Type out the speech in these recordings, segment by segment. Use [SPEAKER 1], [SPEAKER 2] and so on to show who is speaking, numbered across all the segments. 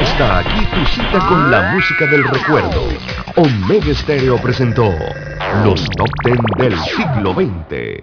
[SPEAKER 1] Hasta aquí tu cita con la música del recuerdo. Omega Stereo presentó los top ten del siglo XX.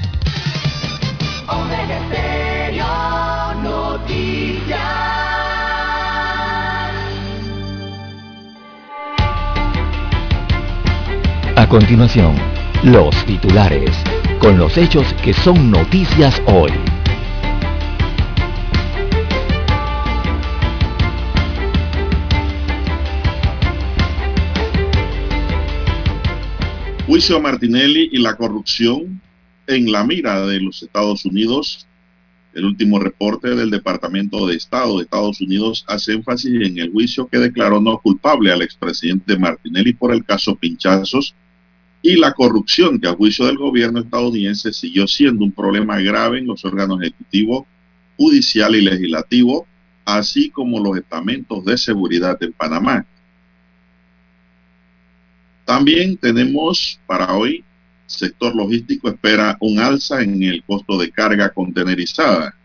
[SPEAKER 2] A continuación, los titulares, con los hechos que son noticias hoy.
[SPEAKER 3] Juicio a Martinelli y la corrupción en la mira de los Estados Unidos. El último reporte del Departamento de Estado de Estados Unidos hace énfasis en el juicio que declaró no culpable al expresidente Martinelli por el caso Pinchazos y la corrupción que a juicio del gobierno estadounidense siguió siendo un problema grave en los órganos ejecutivo, judicial y legislativo, así como los estamentos de seguridad en Panamá. También tenemos para hoy, sector logístico espera un alza en el costo de carga contenerizada.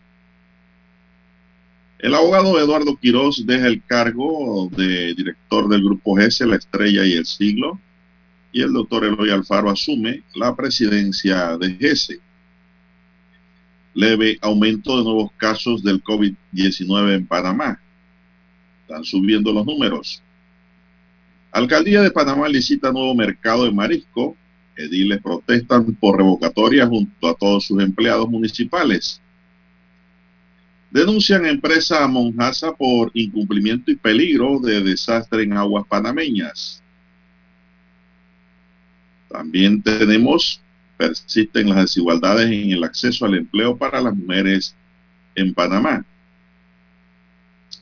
[SPEAKER 3] El abogado Eduardo Quiroz deja el cargo de director del Grupo GESE, La Estrella y el Siglo, y el doctor Eloy Alfaro asume la presidencia de GESE. Leve aumento de nuevos casos del COVID-19 en Panamá. Están subiendo los números. Alcaldía de Panamá licita nuevo mercado de marisco. Ediles protestan por revocatoria junto a todos sus empleados municipales. Denuncian a empresa Monjasa por incumplimiento y peligro de desastre en aguas panameñas. También tenemos, persisten las desigualdades en el acceso al empleo para las mujeres en Panamá.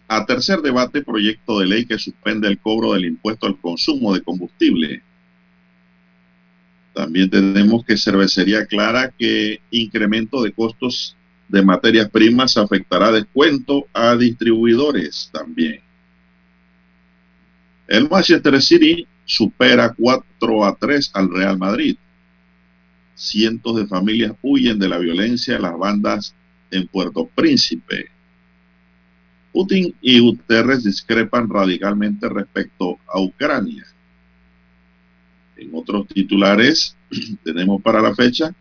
[SPEAKER 3] A tercer debate, proyecto de ley que suspende el cobro del impuesto al consumo de combustible. También tenemos que Cervecería Clara que incremento de costos de materias primas afectará descuento a distribuidores también. El Manchester City supera 4 a 3 al Real Madrid. Cientos de familias huyen de la violencia de las bandas en Puerto Príncipe. Putin y Guterres discrepan radicalmente respecto a Ucrania. En otros titulares, tenemos para la fecha,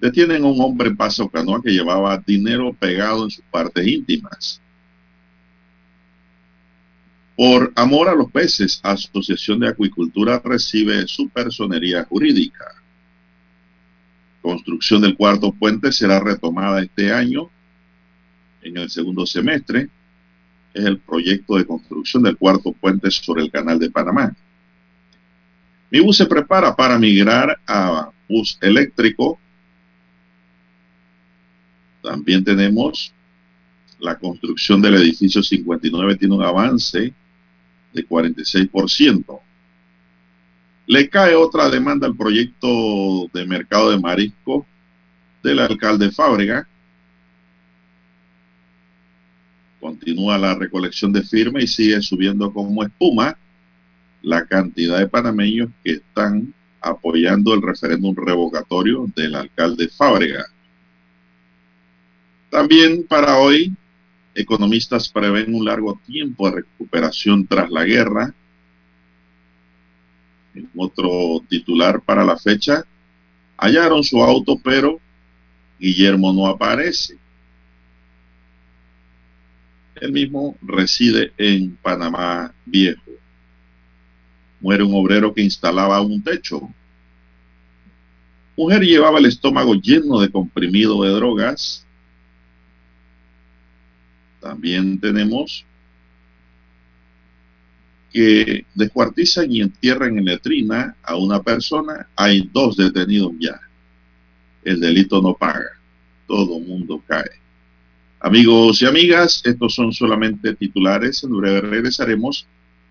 [SPEAKER 3] detienen a un hombre en Paso Canoa que llevaba dinero pegado en sus partes íntimas. Por amor a los peces, Asociación de Acuicultura recibe su personería jurídica. Construcción del cuarto puente será retomada este año en el segundo semestre. Es el proyecto de construcción del cuarto puente sobre el canal de Panamá. Mi bus se prepara para migrar a bus eléctrico. También tenemos la construcción del edificio 59 tiene un avance de 46%. Le cae otra demanda al proyecto de mercado de marisco del alcalde Fábrega. Continúa la recolección de firmas y sigue subiendo como espuma la cantidad de panameños que están apoyando el referéndum revocatorio del alcalde Fábrega. También para hoy Economistas prevén un largo tiempo de recuperación tras la guerra. En otro titular para la fecha, hallaron su auto, pero Guillermo no aparece. Él mismo reside en Panamá Viejo. Muere un obrero que instalaba un techo. Mujer llevaba el estómago lleno de comprimido de drogas. También tenemos que descuartizan y entierran en letrina a una persona. Hay dos detenidos ya. El delito no paga. Todo mundo cae. Amigos y amigas, estos son solamente titulares. En breve regresaremos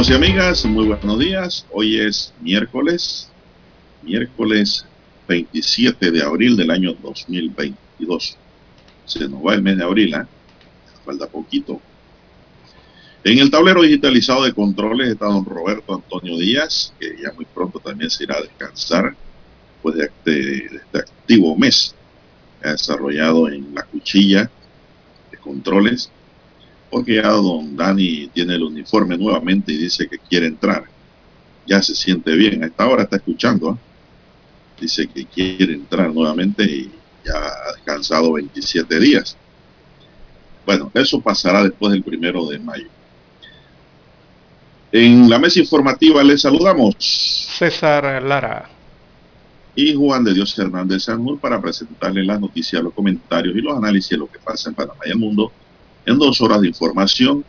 [SPEAKER 3] Amigos y amigas, muy buenos días. Hoy es miércoles, miércoles 27 de abril del año 2022. Se nos va el mes de abril, ¿eh? falta poquito. En el tablero digitalizado de controles está don Roberto Antonio Díaz, que ya muy pronto también se irá a descansar después de este, de este activo mes ha desarrollado en la cuchilla de controles porque ya don Dani tiene el uniforme nuevamente y dice que quiere entrar. Ya se siente bien. A esta hora está escuchando. ¿eh? Dice que quiere entrar nuevamente y ya ha descansado 27 días. Bueno, eso pasará después del primero de mayo. En la mesa informativa les saludamos.
[SPEAKER 4] César Lara.
[SPEAKER 3] Y Juan de Dios Hernández Sanjur para presentarles las noticias, los comentarios y los análisis de lo que pasa en Panamá y el mundo en dos horas de información,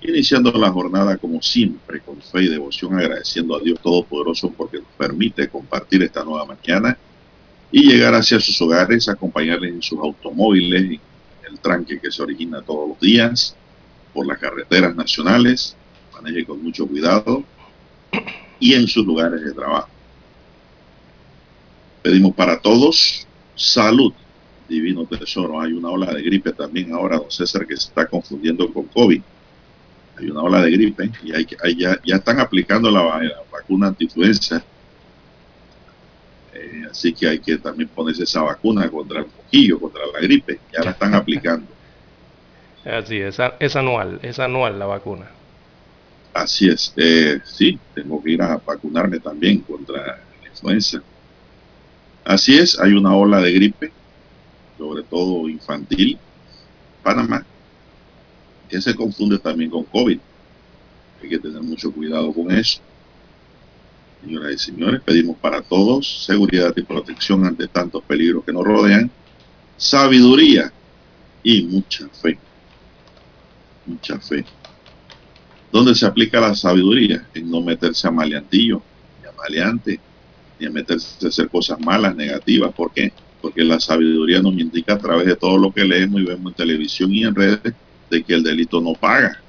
[SPEAKER 3] iniciando la jornada como siempre, con fe y devoción, agradeciendo a Dios Todopoderoso porque nos permite compartir esta nueva mañana y llegar hacia sus hogares, acompañarles en sus automóviles, en el tranque que se origina todos los días por las carreteras nacionales, maneje con mucho cuidado y en sus lugares de trabajo. Pedimos para todos salud, divino tesoro. Hay una ola de gripe también ahora, don César, que se está confundiendo con COVID. Hay una ola de gripe y hay, hay ya, ya, están aplicando la, vacuna antiinfluenza. Eh, así que hay que también ponerse esa vacuna contra el mojillo, contra la gripe. Ya la están aplicando.
[SPEAKER 4] Así es, es anual, es anual la vacuna.
[SPEAKER 3] Así es, eh, sí, tengo que ir a vacunarme también contra la influenza. Así es, hay una ola de gripe sobre todo infantil, Panamá, que se confunde también con COVID. Hay que tener mucho cuidado con eso. Señoras y señores, pedimos para todos seguridad y protección ante tantos peligros que nos rodean, sabiduría y mucha fe. Mucha fe. ¿Dónde se aplica la sabiduría? En no meterse a maleantillo, ni a maleante, ni a meterse a hacer cosas malas, negativas. ¿Por qué? porque la sabiduría nos indica a través de todo lo que leemos y vemos en televisión y en redes de que el delito no paga.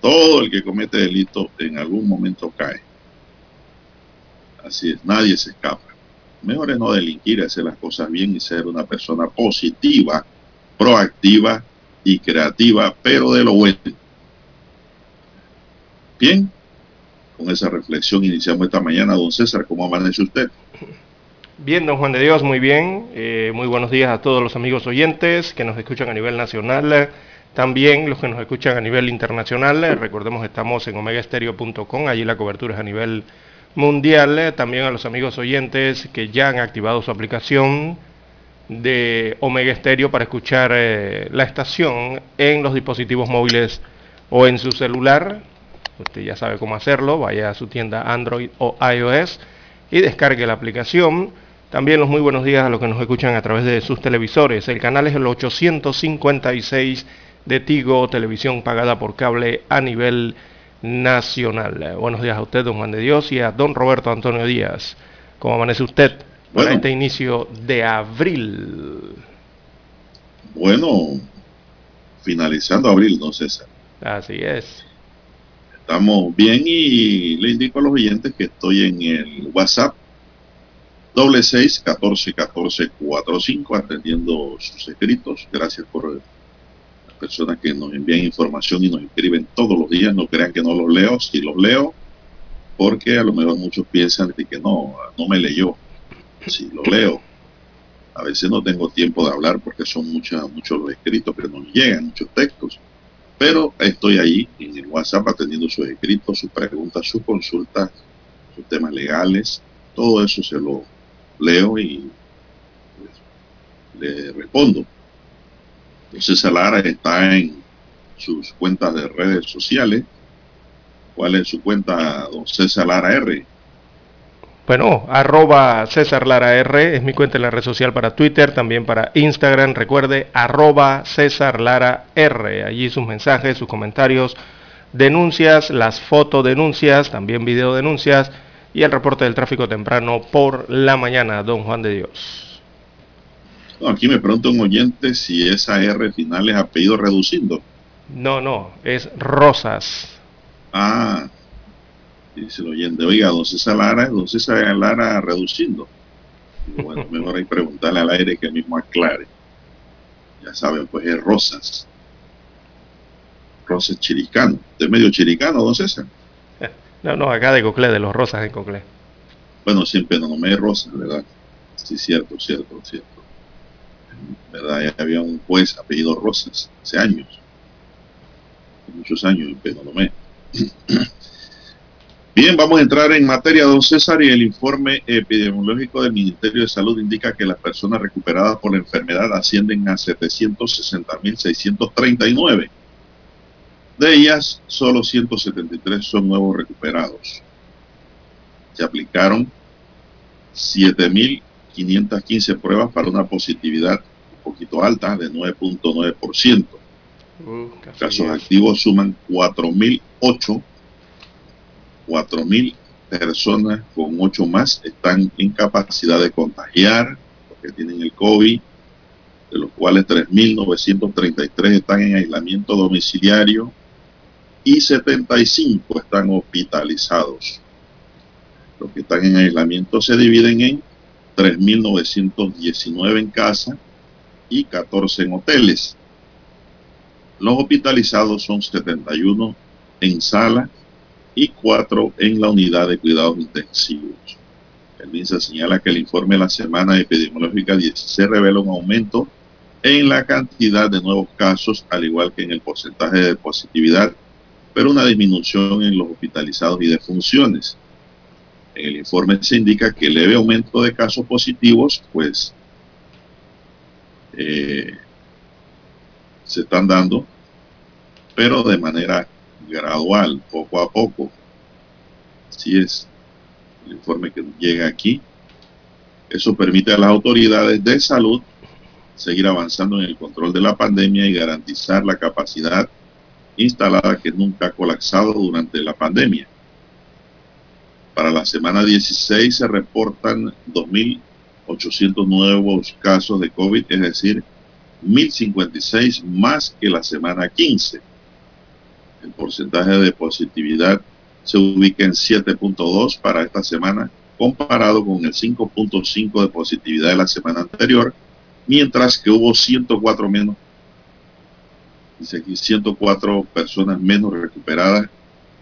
[SPEAKER 3] Todo el que comete delito en algún momento cae. Así es, nadie se escapa. Mejor es no delinquir, hacer las cosas bien y ser una persona positiva, proactiva y creativa, pero de lo bueno. Bien, con esa reflexión iniciamos esta mañana. Don César, ¿cómo amanece usted?
[SPEAKER 4] Bien, don Juan de Dios, muy bien. Eh, muy buenos días a todos los amigos oyentes que nos escuchan a nivel nacional, también los que nos escuchan a nivel internacional. recordemos que estamos en omegaestereo.com, allí la cobertura es a nivel mundial. también a los amigos oyentes que ya han activado su aplicación de Omega Stereo para escuchar eh, la estación en los dispositivos móviles o en su celular. Usted ya sabe cómo hacerlo, vaya a su tienda Android o iOS y descargue la aplicación también los muy buenos días a los que nos escuchan a través de sus televisores. El canal es el 856 de Tigo, televisión pagada por cable a nivel nacional. Buenos días a usted, don Juan de Dios, y a don Roberto Antonio Díaz. ¿Cómo amanece usted para este inicio de abril?
[SPEAKER 3] Bueno, finalizando abril, ¿no, César?
[SPEAKER 4] Así es.
[SPEAKER 3] Estamos bien y le indico a los oyentes que estoy en el WhatsApp doble seis catorce catorce cuatro cinco atendiendo sus escritos. Gracias por las personas que nos envían información y nos escriben todos los días. No crean que no los leo, si los leo, porque a lo mejor muchos piensan que no, no me leyó. Si lo leo, a veces no tengo tiempo de hablar porque son muchos muchos los escritos que nos llegan, muchos textos. Pero estoy ahí en el WhatsApp atendiendo sus escritos, sus preguntas, sus consultas, sus temas legales. Todo eso se lo leo y pues, le respondo. Entonces Lara está en sus cuentas de redes sociales. ¿Cuál es su cuenta, don César Lara R?
[SPEAKER 4] Bueno, arroba César Lara R es mi cuenta en la red social para Twitter, también para Instagram. Recuerde, arroba César Lara R. Allí sus mensajes, sus comentarios, denuncias, las fotodenuncias, también videodenuncias y el reporte del tráfico temprano por la mañana, don Juan de Dios.
[SPEAKER 3] aquí me pregunta un oyente si esa R final es apellido reduciendo.
[SPEAKER 4] No, no, es Rosas.
[SPEAKER 3] Ah, dice el oyente, oiga, don César Lara, don César Lara reduciendo. bueno, mejor hay preguntarle al aire que el mismo aclare. Ya saben, pues es Rosas. Rosas Chiricano. De medio chiricano, don César.
[SPEAKER 4] No, no, acá de Coclé, de los Rosas en Coclé.
[SPEAKER 3] Bueno, siempre no me Rosas, ¿verdad? Sí, cierto, cierto, cierto. ¿Verdad? Había un juez apellido Rosas hace años. Muchos años en Penonomé. Bien, vamos a entrar en materia, don César, y el informe epidemiológico del Ministerio de Salud indica que las personas recuperadas por la enfermedad ascienden a 760.639. De ellas, solo 173 son nuevos recuperados. Se aplicaron 7.515 pruebas para una positividad un poquito alta de 9.9%. Uh, Casos activos suman 4.008 4.000 personas con 8 más están en capacidad de contagiar, los que tienen el COVID, de los cuales 3.933 están en aislamiento domiciliario y 75 están hospitalizados. Los que están en aislamiento se dividen en 3.919 en casa y 14 en hoteles. Los hospitalizados son 71 en sala y cuatro en la unidad de cuidados intensivos. El MINSA señala que el informe de la semana epidemiológica 16 revela un aumento en la cantidad de nuevos casos, al igual que en el porcentaje de positividad, pero una disminución en los hospitalizados y defunciones. En el informe se indica que leve aumento de casos positivos, pues, eh, se están dando, pero de manera gradual, poco a poco. Así es el informe que llega aquí. Eso permite a las autoridades de salud seguir avanzando en el control de la pandemia y garantizar la capacidad instalada que nunca ha colapsado durante la pandemia. Para la semana 16 se reportan 2.800 nuevos casos de COVID, es decir, 1.056 más que la semana 15 el porcentaje de positividad se ubica en 7.2 para esta semana, comparado con el 5.5 de positividad de la semana anterior, mientras que hubo 104 menos, dice aquí 104 personas menos recuperadas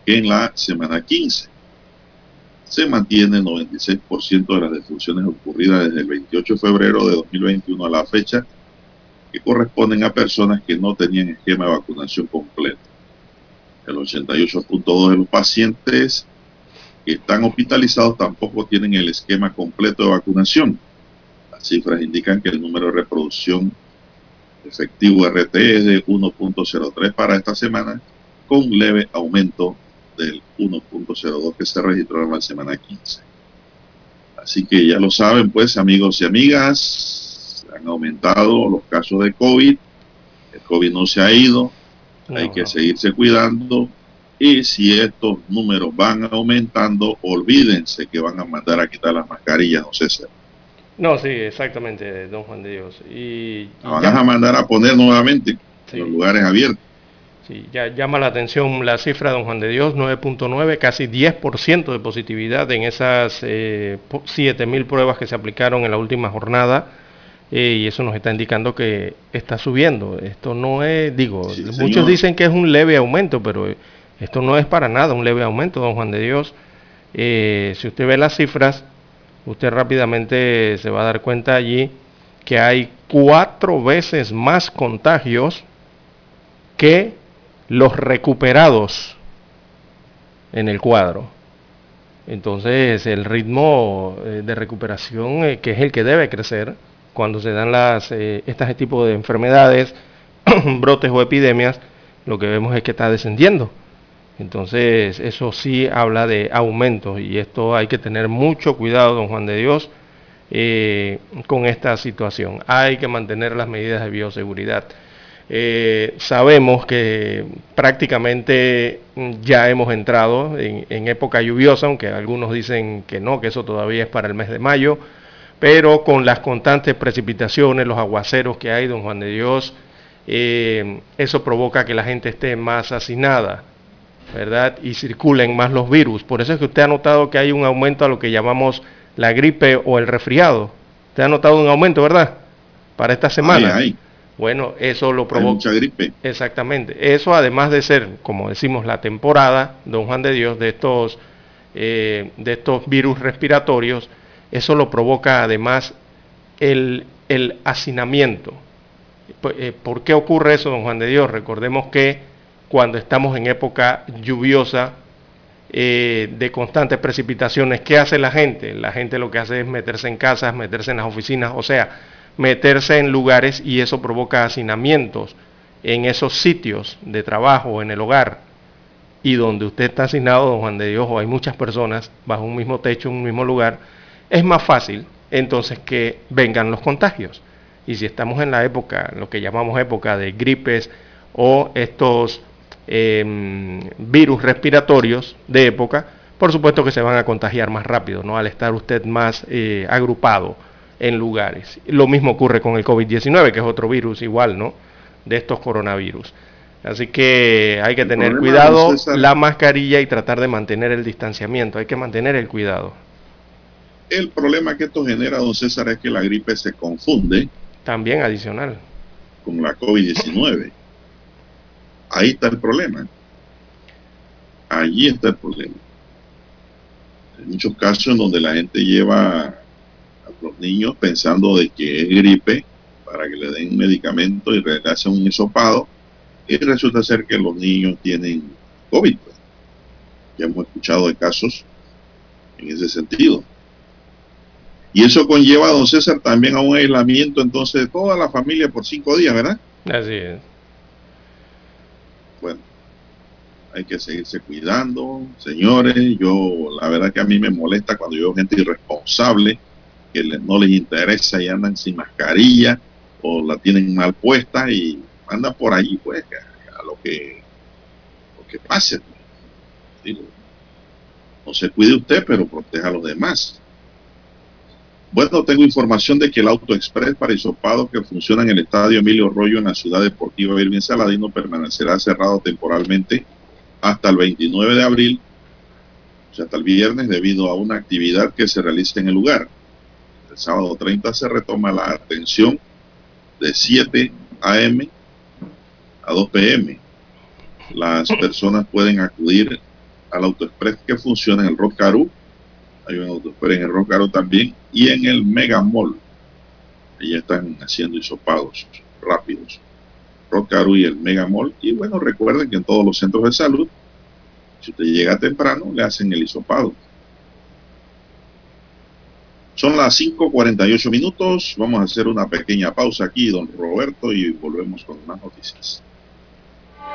[SPEAKER 3] que en la semana 15. Se mantiene el 96% de las defunciones ocurridas desde el 28 de febrero de 2021 a la fecha, que corresponden a personas que no tenían esquema de vacunación completo. El 88.2 de los pacientes que están hospitalizados tampoco tienen el esquema completo de vacunación. Las cifras indican que el número de reproducción efectivo RT es de 1.03 para esta semana, con leve aumento del 1.02 que se registró en la semana 15. Así que ya lo saben, pues amigos y amigas, han aumentado los casos de COVID, el COVID no se ha ido, hay que seguirse cuidando Y si estos números van aumentando, olvídense que van a mandar a quitar las mascarillas, no César.
[SPEAKER 4] No, sí, exactamente, don Juan de Dios. Y,
[SPEAKER 3] van a mandar a poner nuevamente en los lugares abiertos.
[SPEAKER 4] Sí, ya llama la atención la cifra, don Juan de Dios, 9.9, casi 10% de positividad en esas eh, 7.000 pruebas que se aplicaron en la última jornada. Eh, y eso nos está indicando que está subiendo. Esto no es, digo, muchos dicen que es un leve aumento, pero esto no es para nada un leve aumento, don Juan de Dios. Eh, si usted ve las cifras, usted rápidamente se va a dar cuenta allí que hay cuatro veces más contagios que los recuperados en el cuadro. Entonces el ritmo eh, de recuperación, eh, que es el que debe crecer cuando se dan las, este tipo de enfermedades, brotes o epidemias, lo que vemos es que está descendiendo. Entonces, eso sí habla de aumento y esto hay que tener mucho cuidado, don Juan de Dios, eh, con esta situación. Hay que mantener las medidas de bioseguridad. Eh, sabemos que prácticamente ya hemos entrado en, en, época lluviosa, aunque algunos dicen que no, que eso todavía es para el mes de mayo, pero con las constantes precipitaciones, los aguaceros que hay, don Juan de Dios, eh, eso provoca que la gente esté más hacinada ¿verdad? Y circulen más los virus. Por eso es que usted ha notado que hay un aumento a lo que llamamos la gripe o el resfriado. Usted ha notado un aumento, ¿verdad? Para esta semana. Bueno, eso lo provoca.
[SPEAKER 3] mucha gripe.
[SPEAKER 4] Exactamente. Eso además de ser, como decimos, la temporada, don Juan de Dios, de estos, eh, de estos virus respiratorios, eso lo provoca además el, el hacinamiento. Eh, ¿Por qué ocurre eso, don Juan de Dios? Recordemos que cuando estamos en época lluviosa eh, de constantes precipitaciones. ¿Qué hace la gente? La gente lo que hace es meterse en casas, meterse en las oficinas, o sea, meterse en lugares y eso provoca hacinamientos en esos sitios de trabajo, en el hogar. Y donde usted está asignado, don Juan de Dios, o hay muchas personas bajo un mismo techo, en un mismo lugar, es más fácil entonces que vengan los contagios. Y si estamos en la época, lo que llamamos época de gripes o estos Em, virus respiratorios de época, por supuesto que se van a contagiar más rápido, ¿no? Al estar usted más eh, agrupado en lugares. Lo mismo ocurre con el COVID-19, que es otro virus igual, ¿no? De estos coronavirus. Así que hay que tener cuidado, la mascarilla y tratar de mantener el distanciamiento. Hay que mantener el cuidado.
[SPEAKER 3] El problema que esto genera, don César, es que la gripe se confunde.
[SPEAKER 4] También adicional.
[SPEAKER 3] Con la COVID-19. Ahí está el problema. Allí está el problema. Hay muchos casos en donde la gente lleva a los niños pensando de que es gripe para que le den medicamento y le hacen un hisopado y resulta ser que los niños tienen COVID. Ya hemos escuchado de casos en ese sentido. Y eso conlleva, don César, también a un aislamiento entonces de toda la familia por cinco días, ¿verdad?
[SPEAKER 4] Así es
[SPEAKER 3] hay que seguirse cuidando, señores. Yo, la verdad que a mí me molesta cuando yo veo gente irresponsable que no les interesa y andan sin mascarilla o la tienen mal puesta y andan por ahí, pues, a, lo que, lo que pase. no se cuide usted, pero proteja a los demás. Bueno, tengo información de que el Auto Express para isopados que funciona en el Estadio Emilio Rollo en la Ciudad Deportiva Irving Saladino permanecerá cerrado temporalmente hasta el 29 de abril, o sea, hasta el viernes, debido a una actividad que se realiza en el lugar. El sábado 30 se retoma la atención de 7 a.m. a 2 p.m. Las personas pueden acudir al AutoExpress que funciona en el Rock Hay un AutoExpress en el Rock también y en el Mega Mall. ya están haciendo isopados rápidos. Rocaru y el Mega Mall. Y bueno, recuerden que en todos los centros de salud, si usted llega temprano, le hacen el hisopado. Son las 5.48 minutos. Vamos a hacer una pequeña pausa aquí, don Roberto, y volvemos con más noticias.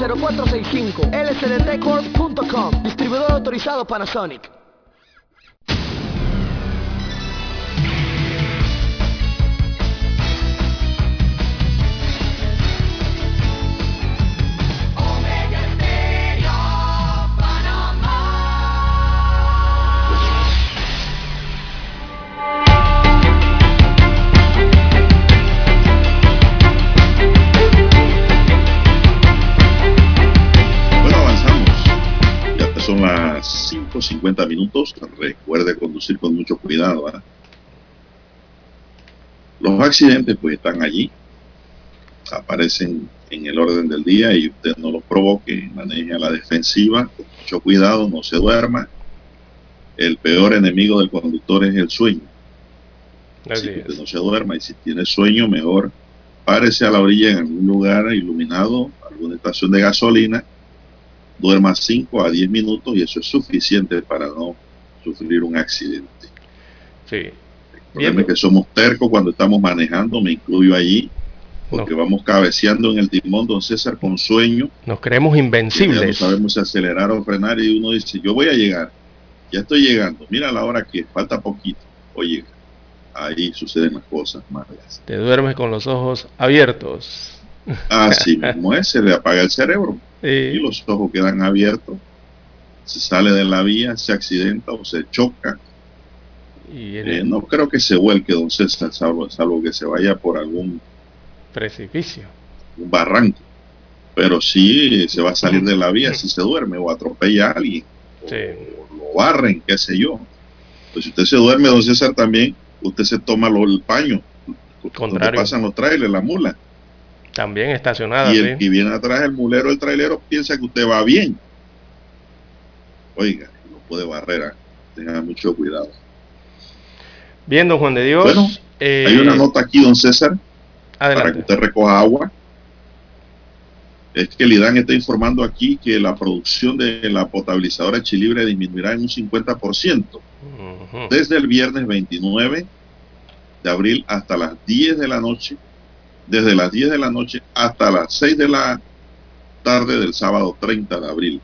[SPEAKER 5] 229-0465 lsdtcorp.com Distribuidor autorizado Panasonic
[SPEAKER 3] son las 5.50 minutos. Recuerde conducir con mucho cuidado. Los accidentes pues están allí, aparecen en el orden del día y usted no los provoque, maneje a la defensiva, con mucho cuidado, no se duerma. El peor enemigo del conductor es el sueño. Así que usted no se duerma y si tiene sueño, mejor párese a la orilla en algún lugar iluminado, alguna estación de gasolina duerma 5 a 10 minutos y eso es suficiente para no sufrir un accidente.
[SPEAKER 4] Sí.
[SPEAKER 3] Recuerden que somos tercos cuando estamos manejando, me incluyo allí, porque vamos cabeceando en el timón, don César, con sueño.
[SPEAKER 4] Nos creemos invencibles.
[SPEAKER 3] no sabemos si acelerar o frenar y uno dice, yo voy a llegar, ya estoy llegando, mira la hora que falta poquito, oye, ahí suceden las cosas malas.
[SPEAKER 4] Te duermes con los ojos abiertos.
[SPEAKER 3] Así mismo es, se le apaga el cerebro y los ojos quedan abiertos, se sale de la vía, se accidenta o se choca. Y eh, no creo que se vuelque, don César, salvo, que se vaya por algún
[SPEAKER 4] precipicio,
[SPEAKER 3] un barranco. Pero sí se va a salir de la vía si se duerme o atropella a alguien, o, lo barren, qué sé yo. Pues si usted se duerme, don César, también usted se toma lo, el paño, Contrario. pasan los trailers, la mula
[SPEAKER 4] también estacionada.
[SPEAKER 3] Y el que viene atrás, el mulero, el trailero, piensa que usted va bien. Oiga, no puede barrera. Tenga mucho cuidado.
[SPEAKER 4] Bien, don Juan de Dios.
[SPEAKER 3] Bueno, hay una eh, nota aquí, don César, para que usted recoja agua. Es que el IDAN está informando aquí que la producción de la potabilizadora Chilibre disminuirá en un 50% desde el viernes 29 de abril hasta las 10 de la noche desde las 10 de la noche hasta las 6 de la tarde del sábado 30 de abril.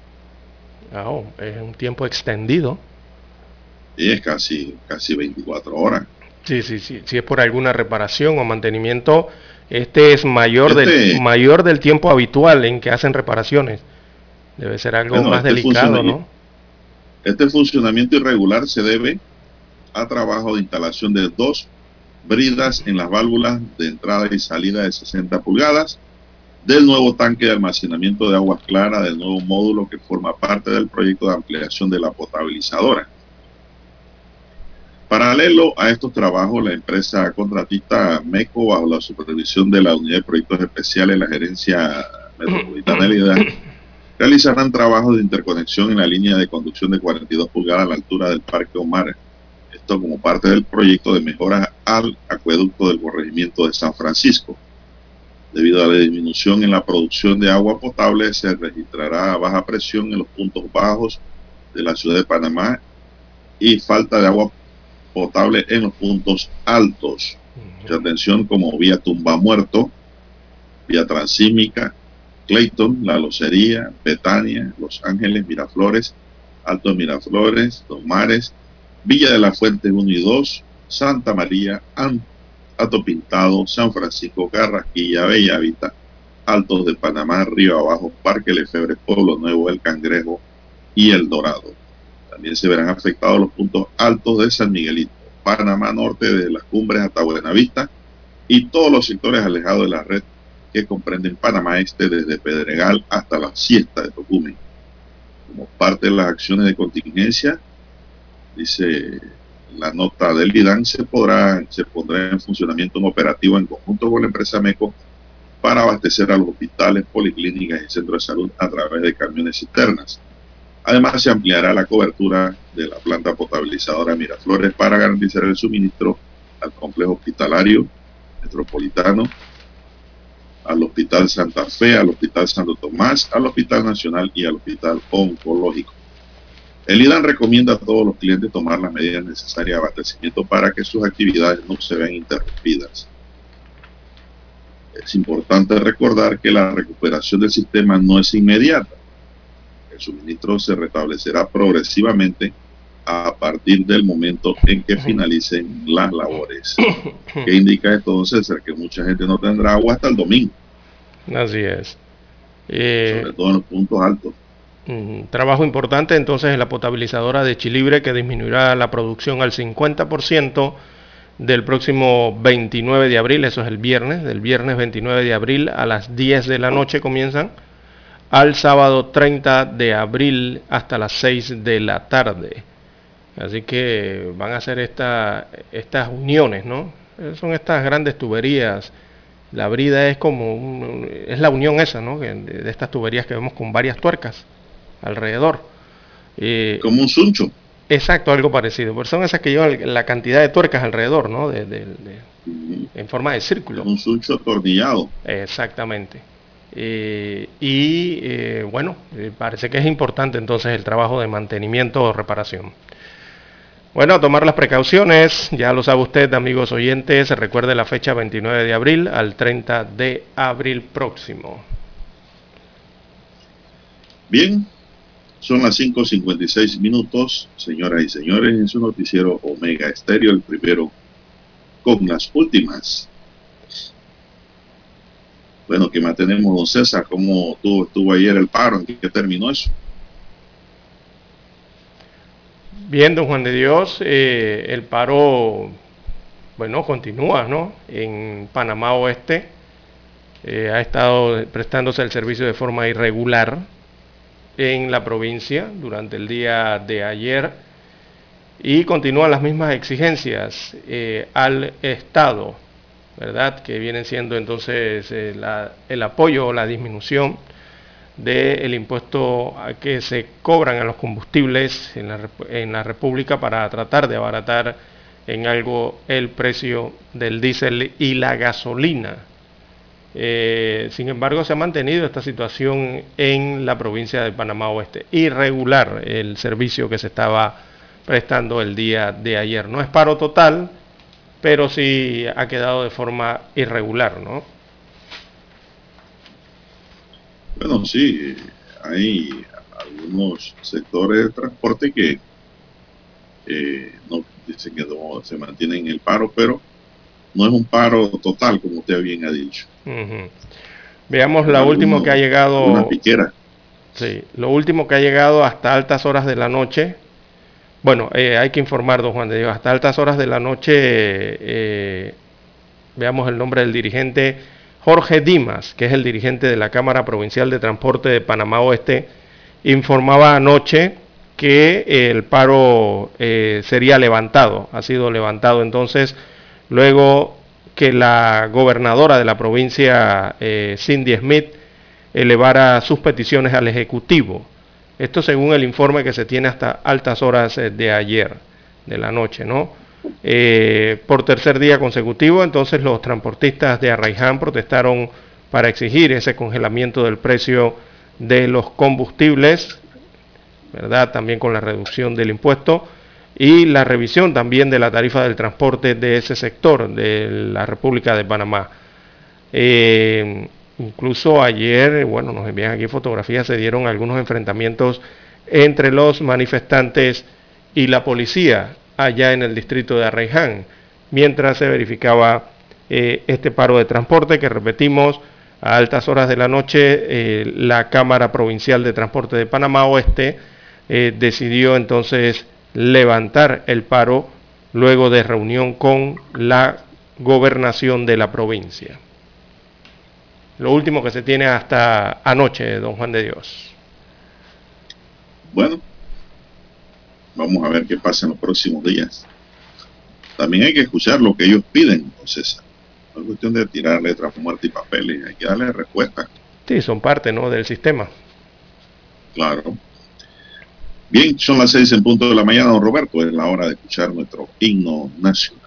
[SPEAKER 4] Oh, es un tiempo extendido.
[SPEAKER 3] Y es casi, casi 24 horas.
[SPEAKER 4] Sí, sí, sí. Si es por alguna reparación o mantenimiento, este es mayor, del, este mayor del tiempo habitual en que hacen reparaciones. Debe ser algo más este delicado, ¿no?
[SPEAKER 3] Este funcionamiento irregular se debe a trabajo de instalación de dos bridas en las válvulas de entrada y salida de 60 pulgadas, del nuevo tanque de almacenamiento de agua clara, del nuevo módulo que forma parte del proyecto de ampliación de la potabilizadora. Paralelo a estos trabajos, la empresa contratista MECO, bajo la supervisión de la Unidad de Proyectos Especiales, la Gerencia Metropolitana de la realizarán trabajos de interconexión en la línea de conducción de 42 pulgadas a la altura del Parque Omar como parte del proyecto de mejora al acueducto del corregimiento de San Francisco. Debido a la disminución en la producción de agua potable, se registrará baja presión en los puntos bajos de la ciudad de Panamá y falta de agua potable en los puntos altos. Mucha atención como vía Tumba Muerto, vía Transímica, Clayton, La Locería, Betania, Los Ángeles, Miraflores, Alto Miraflores, Los Mares, Villa de la Fuente 1 y 2, Santa María, Alto Pintado, San Francisco, Carrasquilla, Bellavista, Altos de Panamá, Río Abajo, Parque Lefebvre, Pueblo Nuevo, El Cangrejo y El Dorado. También se verán afectados los puntos altos de San Miguelito, Panamá Norte, desde las cumbres hasta Buenavista y todos los sectores alejados de la red que comprenden Panamá Este desde Pedregal hasta la siesta de Tocumen. Como parte de las acciones de contingencia, dice la nota del IDAN, se, podrá, se pondrá en funcionamiento un operativo en conjunto con la empresa MECO para abastecer a los hospitales, policlínicas y centros de salud a través de camiones cisternas. Además, se ampliará la cobertura de la planta potabilizadora Miraflores para garantizar el suministro al complejo hospitalario metropolitano, al Hospital Santa Fe, al Hospital Santo Tomás, al Hospital Nacional y al Hospital Oncológico. El IDAN recomienda a todos los clientes tomar las medidas necesarias de abastecimiento para que sus actividades no se vean interrumpidas. Es importante recordar que la recuperación del sistema no es inmediata el suministro se restablecerá progresivamente a partir del momento en que finalicen las labores. ¿Qué indica entonces que mucha gente no tendrá agua hasta el domingo?
[SPEAKER 4] Así es.
[SPEAKER 3] Eh, Sobre todo en los puntos altos.
[SPEAKER 4] Trabajo importante entonces en la potabilizadora de Chilibre que disminuirá la producción al 50% del próximo 29 de abril, eso es el viernes, del viernes 29 de abril a las 10 de la noche comienzan al sábado 30 de abril hasta las 6 de la tarde. Así que van a hacer esta, estas uniones, ¿no? Son estas grandes tuberías. La brida es como, es la unión esa, ¿no? De, estas tuberías que vemos con varias tuercas alrededor.
[SPEAKER 3] como un suncho.
[SPEAKER 4] Exacto, algo parecido. Pero son esas que llevan la cantidad de tuercas alrededor, ¿no? De, en forma de círculo.
[SPEAKER 3] Un suncho atornillado.
[SPEAKER 4] Exactamente. Eh, y eh, bueno, eh, parece que es importante entonces el trabajo de mantenimiento o reparación. Bueno, a tomar las precauciones, ya lo sabe usted, amigos oyentes, recuerde la fecha 29 de abril al 30 de abril próximo.
[SPEAKER 3] Bien, son las 5.56 minutos, señoras y señores, en su noticiero Omega Estéreo, el primero con las últimas. Bueno, ¿qué más tenemos, don César? ¿Cómo estuvo, estuvo ayer el paro? ¿En qué terminó eso?
[SPEAKER 4] Bien, don Juan de Dios, eh, el paro, bueno, continúa, ¿no? En Panamá Oeste eh, ha estado prestándose el servicio de forma irregular en la provincia durante el día de ayer y continúan las mismas exigencias eh, al Estado ¿verdad? Que vienen siendo entonces eh, el apoyo o la disminución del impuesto que se cobran a los combustibles en la, en la República para tratar de abaratar en algo el precio del diésel y la gasolina. Eh, sin embargo, se ha mantenido esta situación en la provincia de Panamá Oeste. Irregular el servicio que se estaba prestando el día de ayer. No es paro total, pero sí ha quedado de forma irregular, ¿no?
[SPEAKER 3] Bueno, sí, hay algunos sectores de transporte que eh, no dicen que se mantienen en el paro, pero no es un paro total, como usted bien ha dicho.
[SPEAKER 4] Veamos la última que ha llegado.
[SPEAKER 3] Una piquera.
[SPEAKER 4] Sí, lo último que ha llegado hasta altas horas de la noche bueno, eh, hay que informar, don Juan de Dios, hasta altas horas de la noche, eh, veamos el nombre del dirigente Jorge Dimas, que es el dirigente de la Cámara Provincial de Transporte de Panamá Oeste, informaba anoche que el paro eh, sería levantado, ha sido levantado entonces luego que la gobernadora de la provincia, Cindy Smith, elevara sus peticiones al Ejecutivo esto según el informe que se tiene hasta altas horas eh, de ayer, de la noche, ¿no? Eh, por tercer día consecutivo, entonces los transportistas de Arraiján protestaron para exigir ese congelamiento del precio de los combustibles, ¿verdad? También con la reducción del impuesto y la revisión también de la tarifa del transporte de ese sector de la República de Panamá. Eh, incluso ayer, bueno, nos envían aquí fotografías, se dieron algunos enfrentamientos entre los manifestantes y la policía allá en el distrito de Arraiján, mientras se verificaba eh, este paro de transporte que repetimos a altas horas de la noche, eh, la Cámara Provincial de Transporte de Panamá Oeste decidió entonces levantar el paro luego de reunión con la gobernación de la provincia. Lo último que se tiene hasta anoche, don Juan de Dios.
[SPEAKER 3] Bueno, vamos a ver qué pasa en los próximos días. También hay que escuchar lo que ellos piden, entonces. No es cuestión de tirar letras muertas y papeles, hay que darle respuesta.
[SPEAKER 4] Sí, son parte ¿no? del sistema.
[SPEAKER 3] Claro. Bien, son las seis en punto de la mañana, don Roberto. Es la hora de escuchar nuestro himno nacional.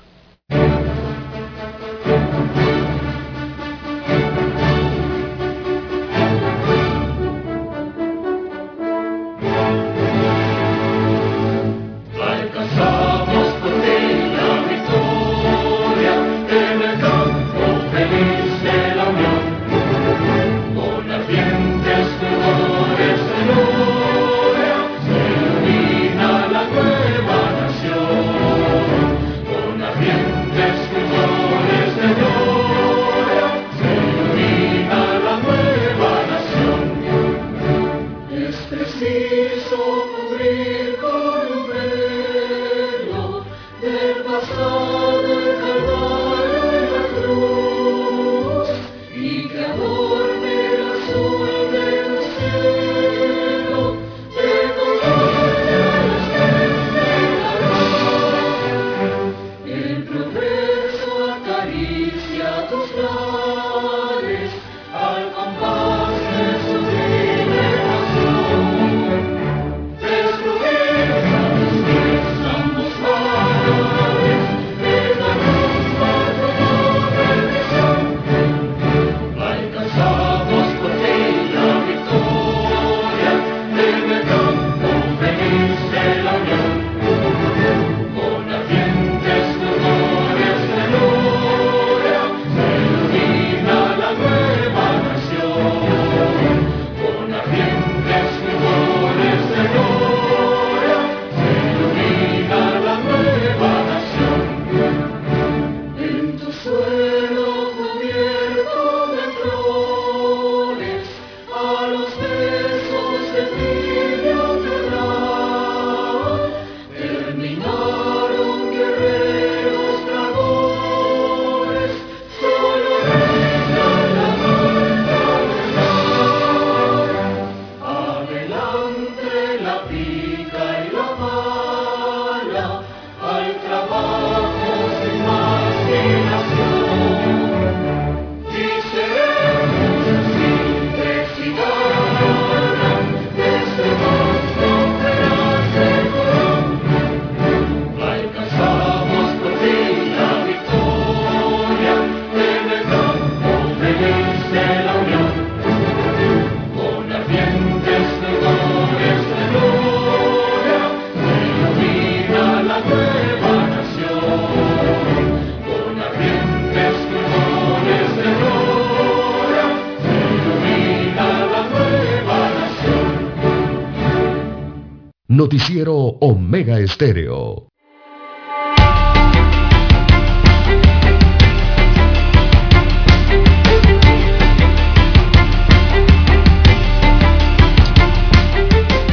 [SPEAKER 1] Noticiero Omega Estéreo.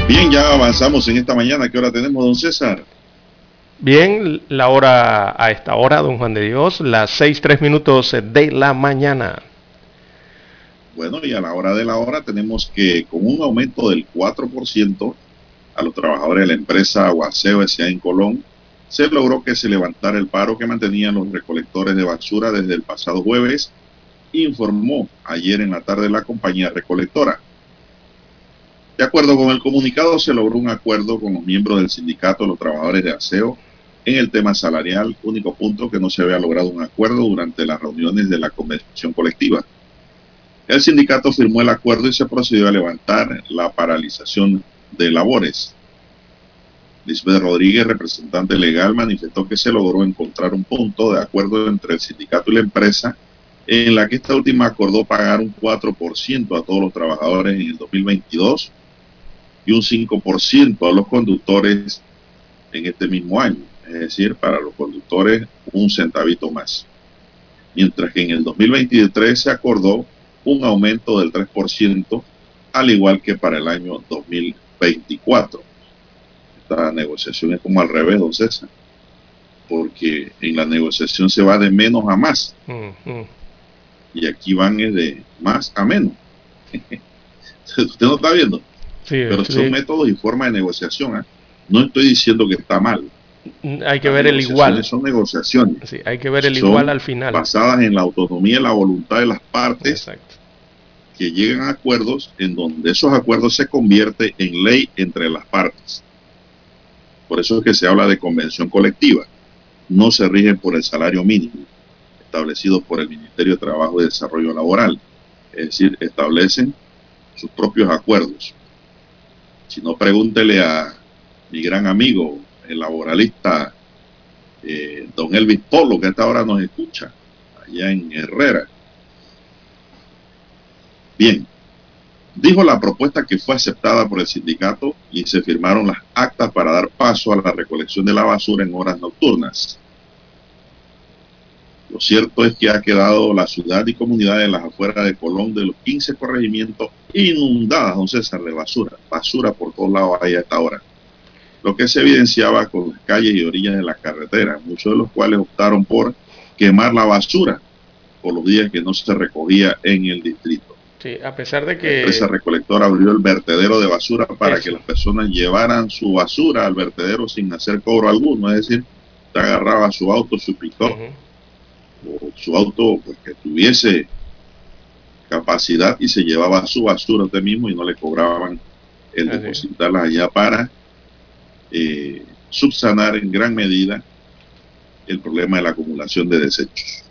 [SPEAKER 3] Bien, ya avanzamos en esta mañana. ¿Qué hora tenemos, don César?
[SPEAKER 4] Bien, la hora a esta hora, don Juan de Dios, las seis tres minutos de la mañana.
[SPEAKER 3] Bueno, y a la hora de la hora tenemos que con un aumento del 4%, a los trabajadores de la empresa Aguaceo S.A. en Colón, se logró que se levantara el paro que mantenían los recolectores de basura desde el pasado jueves, informó ayer en la tarde la compañía recolectora. De acuerdo con el comunicado, se logró un acuerdo con los miembros del sindicato de los trabajadores de aseo en el tema salarial, único punto que no se había logrado un acuerdo durante las reuniones de la convención colectiva. El sindicato firmó el acuerdo y se procedió a levantar la paralización de labores. Lisbeth Rodríguez, representante legal, manifestó que se logró encontrar un punto de acuerdo entre el sindicato y la empresa en la que esta última acordó pagar un 4% a todos los trabajadores en el 2022 y un 5% a los conductores en este mismo año. Es decir, para los conductores un centavito más. Mientras que en el 2023 se acordó un aumento del 3%, al igual que para el año 2024 esta negociación es como al revés, don César, porque en la negociación se va de menos a más. Mm, mm. Y aquí van de más a menos. Usted no está viendo. Pero son métodos y formas de negociación. ¿eh? No estoy diciendo que está mal.
[SPEAKER 4] Mm, hay que ver el igual.
[SPEAKER 3] Son negociaciones.
[SPEAKER 4] Sí, hay que ver el igual al final.
[SPEAKER 3] Basadas en la autonomía y la voluntad de las partes. Que llegan a acuerdos en donde esos acuerdos se convierten en ley entre las partes. Por eso es que se habla de convención colectiva. No se rigen por el salario mínimo establecido por el Ministerio de Trabajo y Desarrollo Laboral. Es decir, establecen sus propios acuerdos. Si no, pregúntele a mi gran amigo, el laboralista eh, don Elvis Polo, que a esta hora nos escucha, allá en Herrera. Bien, dijo la propuesta que fue aceptada por el sindicato y se firmaron las actas para dar paso a la recolección de la basura en horas nocturnas. Lo cierto es que ha quedado la ciudad y comunidad de las afueras de Colón de los 15 corregimientos inundadas, don César, de basura, basura por todos lados ahí a esta hora. Lo que se evidenciaba con las calles y orillas de la carretera, muchos de los cuales optaron por quemar la basura por los días que no se recogía en el distrito
[SPEAKER 4] a pesar de que...
[SPEAKER 3] La empresa recolectora abrió el vertedero de basura para que las personas llevaran su basura al vertedero sin hacer cobro alguno. Es decir, te agarraba su auto, su picó, o su auto pues, que tuviese capacidad y se llevaba su basura usted mismo y no le cobraban el depositarla allá para eh, subsanar en gran medida el problema de la acumulación de desechos.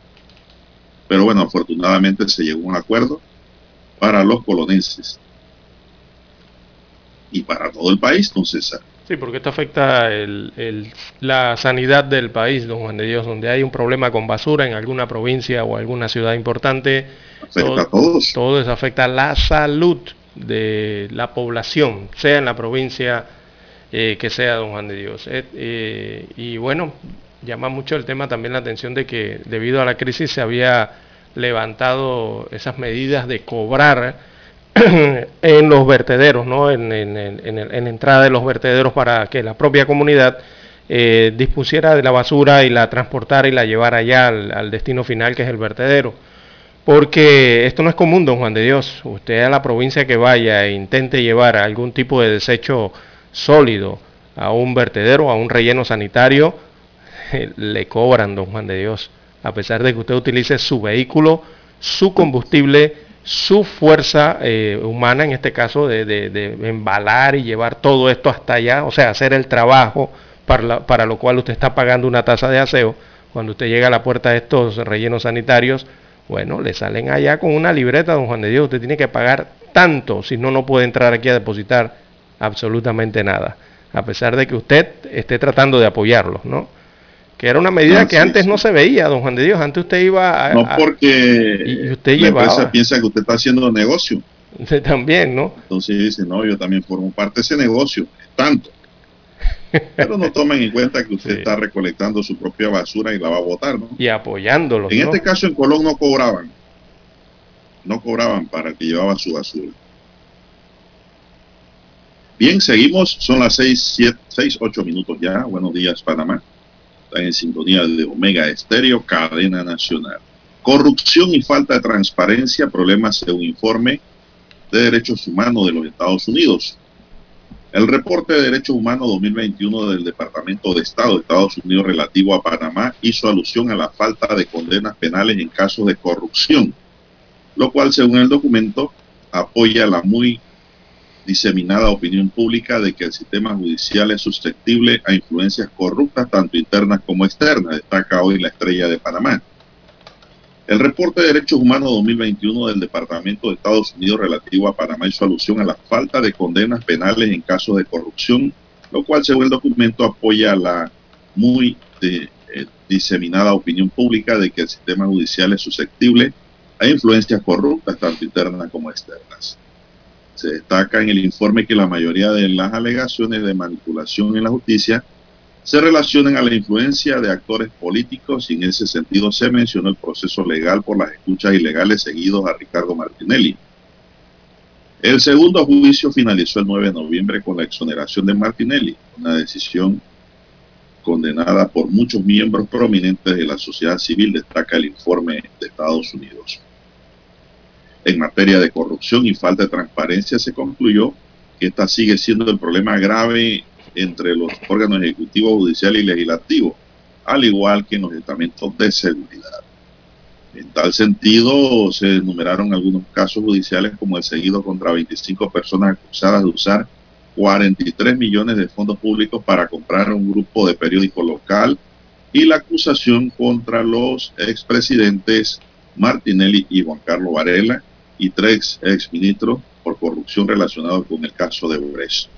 [SPEAKER 3] Pero bueno, afortunadamente se llegó a un acuerdo para los colonenses y para todo el país, don César.
[SPEAKER 4] Sí, porque esto afecta el, la sanidad del país, don Juan de Dios, donde hay un problema con basura en alguna provincia o alguna ciudad importante.
[SPEAKER 3] Afecta a todos.
[SPEAKER 4] Todo eso afecta la salud de la población, sea en la provincia eh, que sea, don Juan de Dios. Eh, eh, y bueno, llama mucho el tema también la atención de que debido a la crisis se había levantado esas medidas de cobrar en los vertederos, ¿no? en, en, entrada de los vertederos para que la propia comunidad eh, dispusiera de la basura y la transportara y la llevara allá al, destino final que es el vertedero. Porque esto no es común, don Juan de Dios. Usted a la provincia que vaya e intente llevar algún tipo de desecho sólido a un vertedero, a un relleno sanitario, le cobran, don Juan de Dios a pesar de que usted utilice su vehículo, su combustible, su fuerza eh, humana, en este caso de, embalar y llevar todo esto hasta allá, o sea, hacer el trabajo para, lo cual usted está pagando una tasa de aseo, cuando usted llega a la puerta de estos rellenos sanitarios, bueno, le salen allá con una libreta, don Juan de Dios, usted tiene que pagar tanto, si no, no puede entrar aquí a depositar absolutamente nada, a pesar de que usted esté tratando de apoyarlos, ¿no? Que era una medida que antes no se veía, don Juan de Dios. Antes usted iba
[SPEAKER 3] a... No porque y usted la empresa piensa que usted está haciendo negocio.
[SPEAKER 4] Usted también, ¿no?
[SPEAKER 3] Entonces dice, no, yo también formo parte de ese negocio, tanto. Pero no tomen en cuenta que usted está recolectando su propia basura y la va a botar, ¿no?
[SPEAKER 4] Y apoyándolo.
[SPEAKER 3] En este caso en Colón no cobraban. No cobraban para que llevaba su basura. Bien, seguimos. Son las seis, siete, seis, ocho minutos ya. Buenos días, Panamá en sintonía de Omega Estéreo, cadena nacional. Corrupción y falta de transparencia, problemas según informe de derechos humanos de los Estados Unidos. El reporte de derechos humanos 2021 del Departamento de Estado de Estados Unidos relativo a Panamá hizo alusión a la falta de condenas penales en casos de corrupción, lo cual, según el documento, apoya la muy diseminada opinión pública de que el sistema judicial es susceptible a influencias corruptas tanto internas como externas, destaca hoy la estrella de Panamá. El reporte de Derechos Humanos 2021 del Departamento de Estados Unidos relativo a Panamá y su alusión a la falta de condenas penales en casos de corrupción, lo cual según el documento apoya la muy eh, diseminada opinión pública de que el sistema judicial es susceptible a influencias corruptas, tanto internas como externas. Se destaca en el informe que la mayoría de las alegaciones de manipulación en la justicia se relacionan a la influencia de actores políticos y en ese sentido se mencionó el proceso legal por las escuchas ilegales seguidos a Ricardo Martinelli. El segundo juicio finalizó el 9 de noviembre con la exoneración de Martinelli, una decisión condenada por muchos miembros prominentes de la sociedad civil, destaca el informe de Estados Unidos. En materia de corrupción y falta de transparencia se concluyó que esta sigue siendo el problema grave entre los órganos ejecutivos, judicial y legislativo, al igual que en los estamentos de seguridad. En tal sentido, se enumeraron algunos casos judiciales como el seguido contra 25 personas acusadas de usar 43 millones de fondos públicos para comprar un grupo de periódico local y la acusación contra los expresidentes Martinelli y Juan Carlos Varela y tres exministros por corrupción relacionada con el caso de Brecht.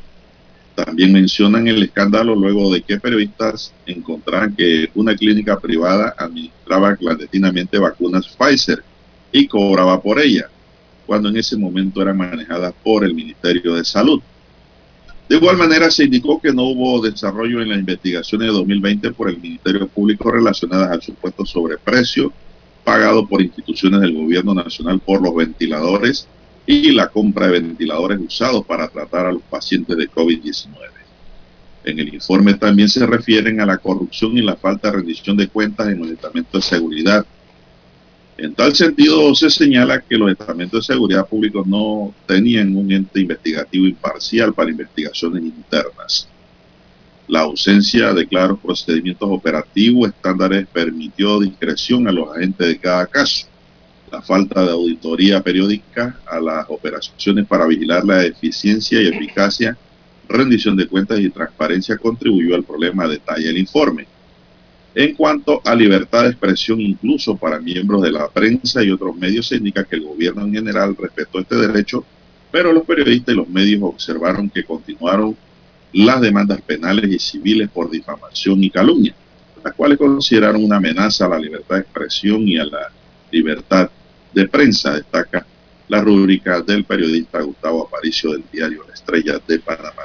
[SPEAKER 3] También mencionan el escándalo luego de que periodistas encontraran que una clínica privada administraba clandestinamente vacunas Pfizer y cobraba por ella, cuando en ese momento era manejada por el Ministerio de Salud. De igual manera, se indicó que no hubo desarrollo en las investigaciones de 2020 por el Ministerio Público relacionadas al supuesto sobreprecio pagado por instituciones del gobierno nacional por los ventiladores y la compra de ventiladores usados para tratar a los pacientes de COVID-19. En el informe también se refieren a la corrupción y la falta de rendición de cuentas en los estamentos de seguridad. En tal sentido, se señala que los estamentos de seguridad públicos no tenían un ente investigativo imparcial para investigaciones internas. La ausencia de claros procedimientos operativos estándares permitió discreción a los agentes de cada caso la falta de auditoría periódica a las operaciones para vigilar la eficiencia y eficacia, rendición de cuentas y transparencia contribuyó al problema, detalla el informe. En cuanto a libertad de expresión, incluso para miembros de la prensa y otros medios, se indica que el gobierno en general respetó este derecho, pero los periodistas y los medios observaron que continuaron las demandas penales y civiles por difamación y calumnia, las cuales consideraron una amenaza a la libertad de expresión y a la libertad de prensa, destaca la rúbrica del periodista Gustavo Aparicio del diario La Estrella de Panamá.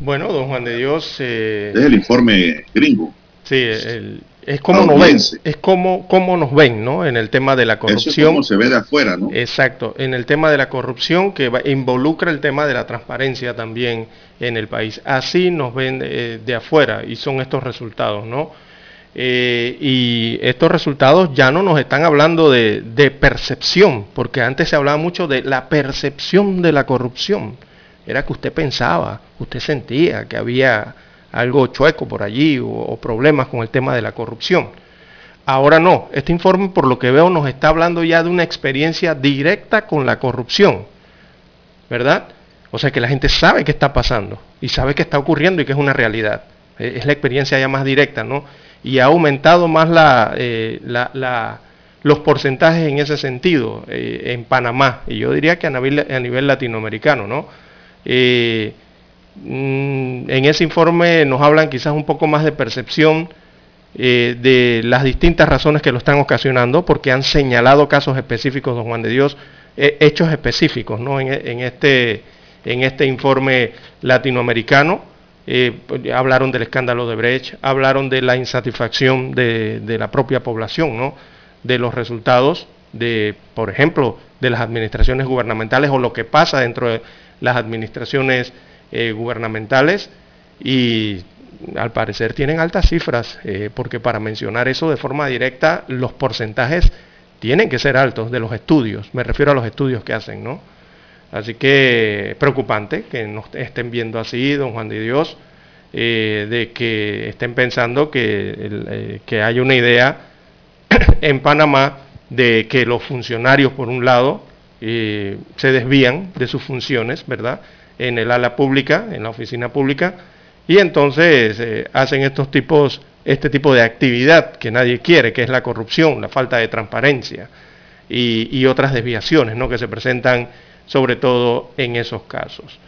[SPEAKER 4] Bueno, don Juan de Dios...
[SPEAKER 3] Eh, es el informe gringo.
[SPEAKER 4] Sí, es como nos ven, es como, como nos ven, ¿no? En el tema de la corrupción. Eso
[SPEAKER 3] se ve de afuera, ¿no?
[SPEAKER 4] Exacto, en el tema de la corrupción que involucra el tema de la transparencia también en el país. Así nos ven eh, de afuera y son estos resultados, ¿no? Eh, y estos resultados ya no nos están hablando de, percepción, porque antes se hablaba mucho de la percepción de la corrupción. Era que usted pensaba, usted sentía que había algo chueco por allí o, problemas con el tema de la corrupción. Ahora no, este informe por lo que veo nos está hablando ya de una experiencia directa con la corrupción, ¿verdad? O sea que la gente sabe qué está pasando y sabe qué está ocurriendo y que es una realidad. Es la experiencia ya más directa, ¿no? y ha aumentado más eh, los porcentajes en ese sentido eh, en Panamá, y yo diría que a nivel, latinoamericano. ¿no? Eh, en ese informe nos hablan quizás un poco más de percepción de las distintas razones que lo están ocasionando, porque han señalado casos específicos, don Juan de Dios, hechos específicos ¿no? en, este, en este informe latinoamericano eh, hablaron del escándalo de Brecht, hablaron de la insatisfacción de, la propia población, ¿no? de los resultados de, por ejemplo, de las administraciones gubernamentales o lo que pasa dentro de las administraciones eh, gubernamentales y al parecer tienen altas cifras, eh, porque para mencionar eso de forma directa, los porcentajes tienen que ser altos de los estudios, me refiero a los estudios que hacen, ¿no? Así que preocupante que nos estén viendo así, don Juan de Dios, eh, de que estén pensando que, que hay una idea en Panamá de que los funcionarios, por un lado, se desvían de sus funciones, ¿verdad? En el ala pública, en la oficina pública, y entonces eh, hacen estos tipos, este tipo de actividad que nadie quiere, que es la corrupción, la falta de transparencia y, otras desviaciones ¿no? que se presentan sobre todo en esos casos.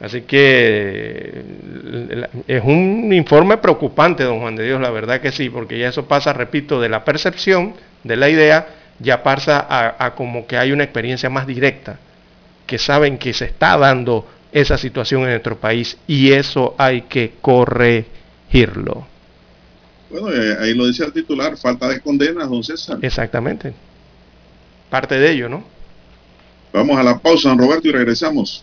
[SPEAKER 4] Así que eh, es un informe preocupante, don Juan de Dios, la verdad que sí, porque ya eso pasa, repito, de la percepción, de la idea, ya pasa a, como que hay una experiencia más directa, que saben que se está dando esa situación en nuestro país y eso hay que corregirlo.
[SPEAKER 3] Bueno, eh, ahí lo dice el titular, falta de condenas, don César.
[SPEAKER 4] Exactamente. Parte de ello, ¿no?
[SPEAKER 3] Vamos a la pausa, don Roberto, y regresamos.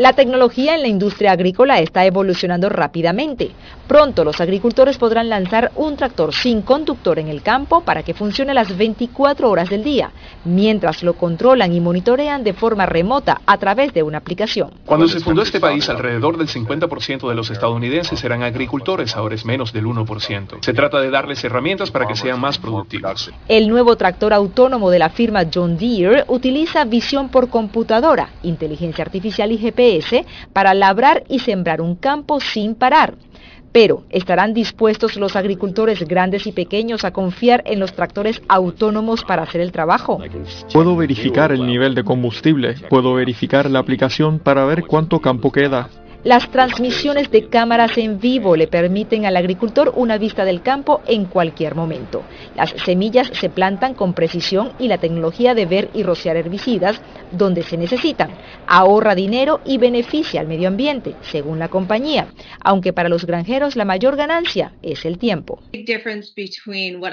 [SPEAKER 6] La tecnología en la industria agrícola está evolucionando rápidamente. Pronto los agricultores podrán lanzar un tractor sin conductor en el campo para que funcione las 24 horas del día, mientras lo controlan y monitorean de forma remota a través de una aplicación.
[SPEAKER 7] Cuando se fundó este país, alrededor del 50% de los estadounidenses eran agricultores, ahora es menos del 1%. Se trata de darles herramientas para que sean más productivos.
[SPEAKER 6] El nuevo tractor autónomo de la firma John Deere utiliza visión por computadora, inteligencia artificial y GPS para labrar y sembrar un campo sin parar. Pero, ¿estarán dispuestos los agricultores grandes y pequeños a confiar en los tractores autónomos para hacer el trabajo?
[SPEAKER 8] Puedo verificar el nivel de combustible, puedo verificar la aplicación para ver cuánto campo queda,
[SPEAKER 6] las transmisiones de cámaras en vivo le permiten al agricultor una vista del campo en cualquier momento. Las semillas se plantan con precisión y la tecnología de ver y rociar herbicidas donde se necesitan. Ahorra dinero y beneficia al medio ambiente, según la compañía, aunque para los granjeros la mayor ganancia es el tiempo.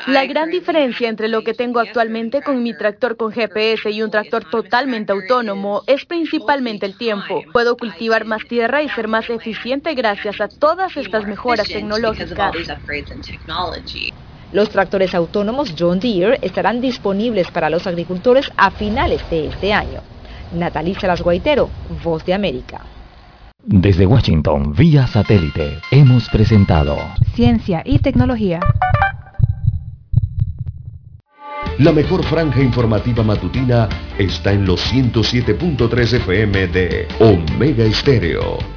[SPEAKER 9] La gran diferencia entre lo que tengo actualmente con mi tractor con GPS y un tractor totalmente autónomo es principalmente el tiempo. Puedo cultivar más tierra y ser más eficiente gracias a todas estas mejoras tecnológicas.
[SPEAKER 6] Los tractores autónomos John Deere estarán disponibles para los agricultores a finales de este año. Natalisa Las Guaitero, Voz de América.
[SPEAKER 2] Desde Washington, vía satélite, hemos presentado
[SPEAKER 10] Ciencia y Tecnología.
[SPEAKER 1] La mejor franja informativa matutina está en los 107.3 FM de Omega Estéreo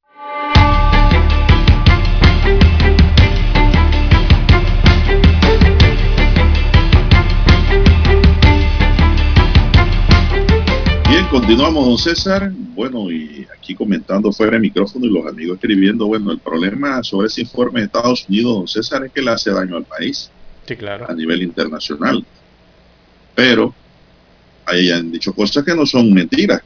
[SPEAKER 3] Bien, continuamos, don César. Bueno, y aquí comentando fuera de micrófono y los amigos escribiendo, bueno, el problema sobre ese informe de Estados Unidos, don César, es que le hace daño al país.
[SPEAKER 4] Sí, claro.
[SPEAKER 3] A nivel internacional. Pero hayan dicho cosas que no son mentiras.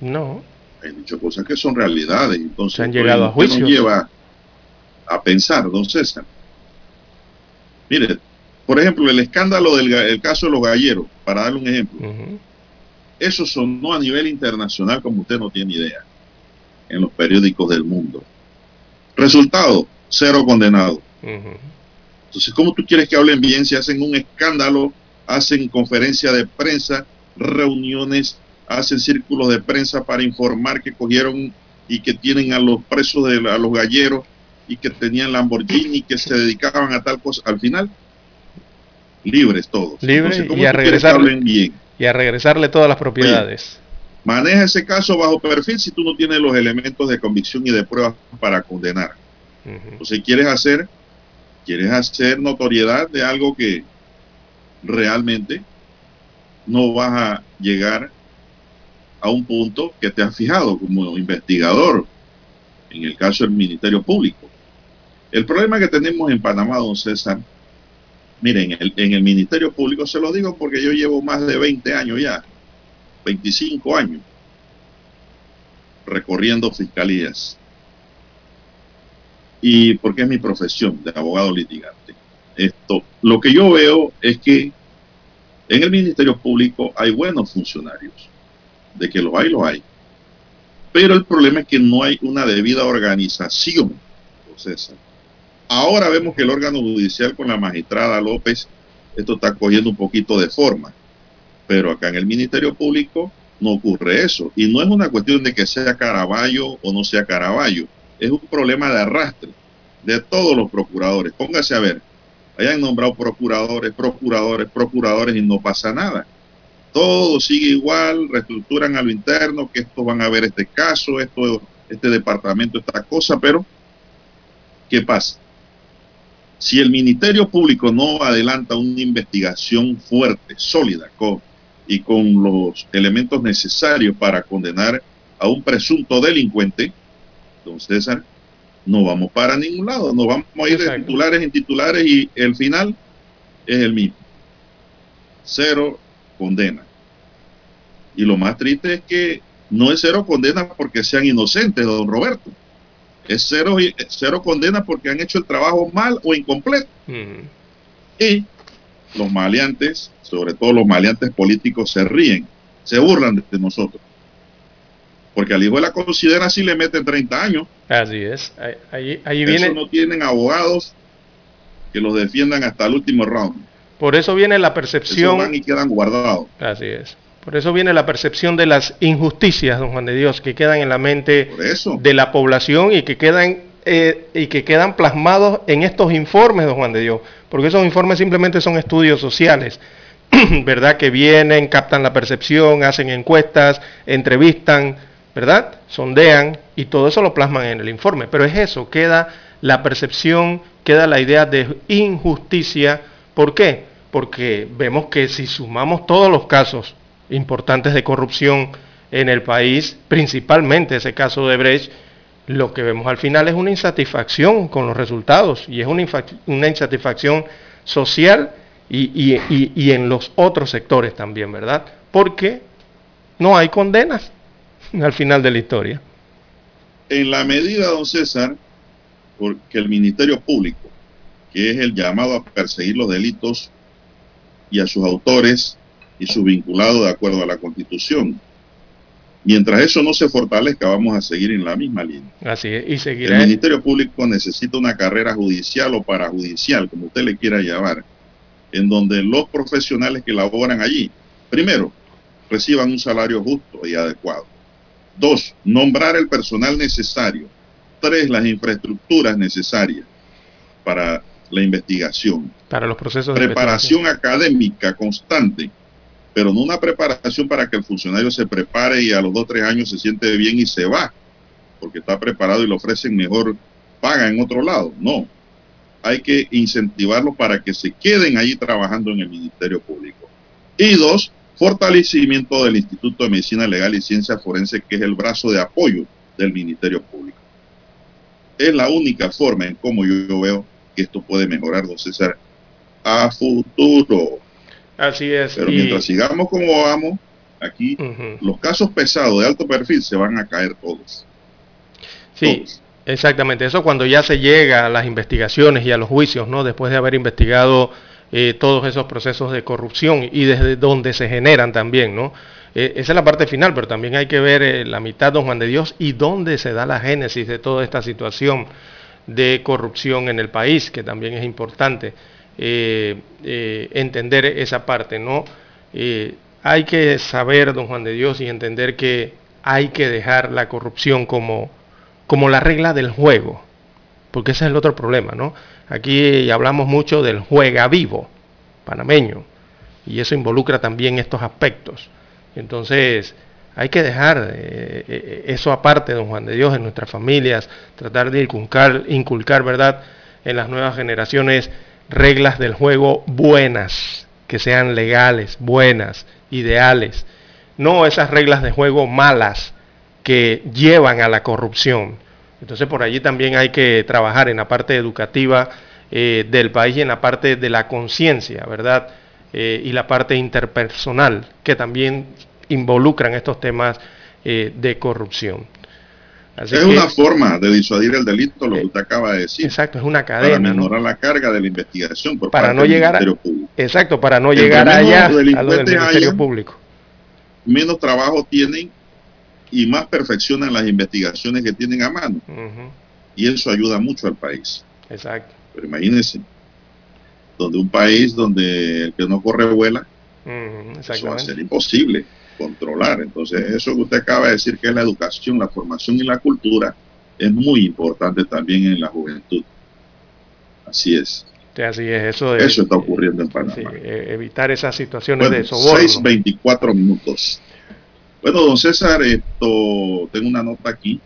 [SPEAKER 4] No.
[SPEAKER 3] Han dicho cosas que son realidades. Entonces,
[SPEAKER 4] han llegado a juicio.
[SPEAKER 3] nos lleva a pensar, don César? Mire, por ejemplo, el escándalo del caso de los galleros, para darle un ejemplo. Eso sonó a nivel internacional como usted no tiene idea en los periódicos del mundo. Resultado, cero condenado. Entonces, ¿cómo tú quieres que hablen bien si hacen un escándalo, hacen conferencia de prensa, reuniones, hacen círculos de prensa para informar que cogieron y que tienen a los presos, de, a los galleros y que tenían Lamborghini, que se dedicaban a tal cosa? Al final, libres todos.
[SPEAKER 4] Libres y a regresar. bien? Y a regresarle todas las propiedades.
[SPEAKER 3] maneja ese caso bajo perfil si tú no tienes los elementos de convicción y de prueba para condenar. Entonces quieres hacer quieres hacer notoriedad de algo que realmente no vas a llegar a un punto que te has fijado como investigador, en el caso del Ministerio Público. El problema que tenemos en Panamá, don César, miren, en el, en el Ministerio Público se lo digo porque yo llevo más de 20 años ya, 25 años, recorriendo fiscalías. Y porque es mi profesión de abogado litigante. Esto, lo que yo veo es que en el Ministerio Público hay buenos funcionarios. De que los hay, los hay. Pero el problema es que no hay una debida organización. César. Ahora vemos que el órgano judicial con la magistrada López, esto está cogiendo un poquito de forma. Pero acá en el Ministerio Público no ocurre eso. Y no es una cuestión de que sea Caraballo o no sea Caraballo. Es un problema de arrastre de todos los procuradores. Póngase a ver, hayan nombrado procuradores, procuradores, procuradores y no pasa nada. Todo sigue igual, reestructuran a lo interno, que estos van a ver este caso, esto, este departamento, esta cosa, pero ¿qué pasa? Si el Ministerio Público no adelanta una investigación fuerte, sólida, con, y con los elementos necesarios para condenar a un presunto delincuente, don César, no vamos para ningún lado, no vamos a ir de titulares en titulares y el final es el mismo. Cero condena. Y lo más triste es que no es cero condena porque sean inocentes, don Roberto. Es cero, cero condena porque han hecho el trabajo mal o incompleto. Y los maleantes, sobre todo los maleantes políticos, se ríen, se burlan de nosotros. Porque al hijo de la considera si le meten 30 años.
[SPEAKER 4] Así es. Ahí, ahí viene...
[SPEAKER 3] Eso no tienen abogados que los defiendan hasta el último round.
[SPEAKER 4] Por eso viene la percepción... Eso
[SPEAKER 3] van y quedan guardados.
[SPEAKER 4] Así es. Por eso viene la percepción de las injusticias, don Juan de Dios, que quedan en la mente de la población y que quedan eh, y que quedan plasmados en estos informes, don Juan de Dios, porque esos informes simplemente son estudios sociales, ¿verdad? Que vienen, captan la percepción, hacen encuestas, entrevistan, ¿verdad? Sondean y todo eso lo plasman en el informe. Pero es eso, queda la percepción, queda la idea de injusticia. ¿Por qué? Porque vemos que si sumamos todos los casos importantes de corrupción en el país, principalmente ese caso de Brecht, lo que vemos al final es una insatisfacción con los resultados y es una, insatisfacción social y, y en los otros sectores también, ¿verdad? Porque no hay condenas al final de la historia.
[SPEAKER 3] En la medida, don César, porque el Ministerio Público, que es el llamado a perseguir los delitos y a sus autores y sus vinculados de acuerdo a la Constitución. Mientras eso no se fortalezca, vamos a seguir en la misma línea.
[SPEAKER 4] Así es, y
[SPEAKER 3] seguirá. El Ministerio Público necesita una carrera judicial o parajudicial, como usted le quiera llamar, en donde los profesionales que laboran allí, primero, reciban un salario justo y adecuado. Dos, nombrar el personal necesario. Tres, las infraestructuras necesarias para la investigación.
[SPEAKER 4] Para los procesos
[SPEAKER 3] de Preparación académica constante, pero no una preparación para que el funcionario se prepare y a los dos o tres años se siente bien y se va, porque está preparado y le ofrecen mejor paga en otro lado. No. Hay que incentivarlo para que se queden ahí trabajando en el Ministerio Público. Y dos, fortalecimiento del Instituto de Medicina Legal y Ciencia Forense, que es el brazo de apoyo del Ministerio Público. Es la única forma en cómo yo, veo que esto puede mejorar, don César, a futuro.
[SPEAKER 4] Así es.
[SPEAKER 3] Pero mientras sigamos como vamos, aquí los casos pesados de alto perfil se van a caer todos.
[SPEAKER 4] Sí. Exactamente, eso cuando ya se llega a las investigaciones y a los juicios, ¿no? Después de haber investigado eh, todos esos procesos de corrupción y desde donde se generan también, ¿no? Eh, esa es la parte final, pero también hay que ver eh, la mitad, don Juan de Dios, y dónde se da la génesis de toda esta situación de corrupción en el país, que también es importante entender esa parte, ¿no? hay que saber, don Juan de Dios, y entender que hay que dejar la corrupción como, como la regla del juego, porque ese es el otro problema, ¿no? Aquí hablamos mucho del juega vivo panameño y eso involucra también estos aspectos. Entonces, hay que dejar eh, eh, eso aparte, don Juan de Dios, en nuestras familias, tratar de inculcar, inculcar ¿verdad? en las nuevas generaciones reglas del juego buenas, que sean legales, buenas, ideales, no esas reglas de juego malas que llevan a la corrupción. Entonces por allí también hay que trabajar en la parte educativa eh, del país y en la parte de la conciencia, ¿verdad? Eh, y la parte interpersonal, que también involucran estos temas eh, de corrupción.
[SPEAKER 3] Es una forma de disuadir el delito, lo que usted acaba de decir.
[SPEAKER 4] Exacto, es una cadena.
[SPEAKER 3] Para minorar la carga de la investigación
[SPEAKER 4] por para no llegar a, Exacto, para no llegar allá a lo del Ministerio Público.
[SPEAKER 3] Menos trabajo tienen y más perfeccionan las investigaciones que tienen a mano. Y eso ayuda mucho al país.
[SPEAKER 4] Exacto.
[SPEAKER 3] Pero imagínense, donde un país donde el que no corre vuela, eso va a ser imposible controlar. Entonces, eso que usted acaba de decir, que es la educación, la formación y la cultura, es muy importante también en la juventud. Así es.
[SPEAKER 4] así es, eso,
[SPEAKER 3] eso está ocurriendo en Panamá.
[SPEAKER 4] Eh, evitar esas situaciones de soborno.
[SPEAKER 3] 6.24 minutos. Bueno, don César, esto, tengo una nota aquí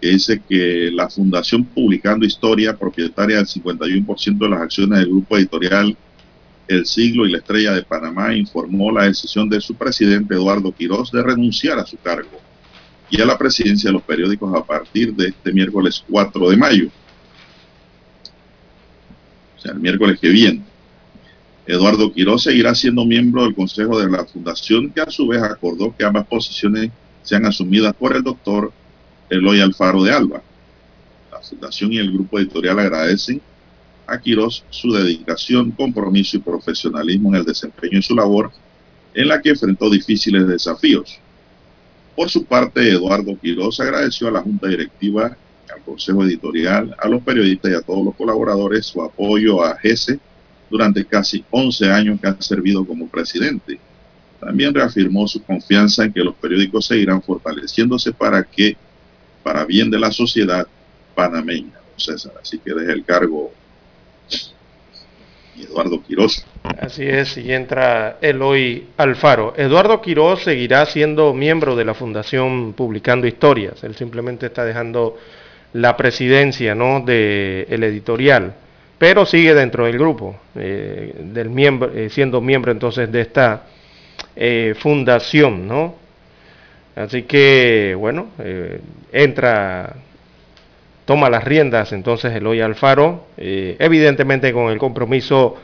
[SPEAKER 3] que dice que la Fundación Publicando Historia, propietaria del 51% de las acciones del grupo editorial El Siglo y la Estrella de Panamá, informó la decisión de su presidente Eduardo Quirós de renunciar a su cargo y a la presidencia de los periódicos a partir de este miércoles 4 de mayo. O sea, el miércoles que viene. Eduardo Quiroz seguirá siendo miembro del Consejo de la Fundación, que a su vez acordó que ambas posiciones sean asumidas por el doctor Eloy Alfaro de Alba. La Fundación y el grupo editorial agradecen a Quiroz su dedicación, compromiso y profesionalismo en el desempeño de su labor, en la que enfrentó difíciles desafíos. Por su parte, Eduardo Quiroz agradeció a la Junta Directiva, al Consejo Editorial, a los periodistas y a todos los colaboradores su apoyo a GESE durante casi 11 años que ha servido como presidente. También reafirmó su confianza en que los periódicos seguirán fortaleciéndose para que, para bien de la sociedad panameña, César. Así que deje el cargo Eduardo Quiroz.
[SPEAKER 4] Así es, y entra Eloy Alfaro. Eduardo Quiroz seguirá siendo miembro de la Fundación Publicando Historias. Él simplemente está dejando la presidencia ¿no? del el editorial pero sigue dentro del grupo, eh, del miembro, eh, siendo miembro entonces de esta eh, fundación, ¿no? Así que, bueno, entra, toma las riendas entonces Eloy Alfaro, evidentemente con el compromiso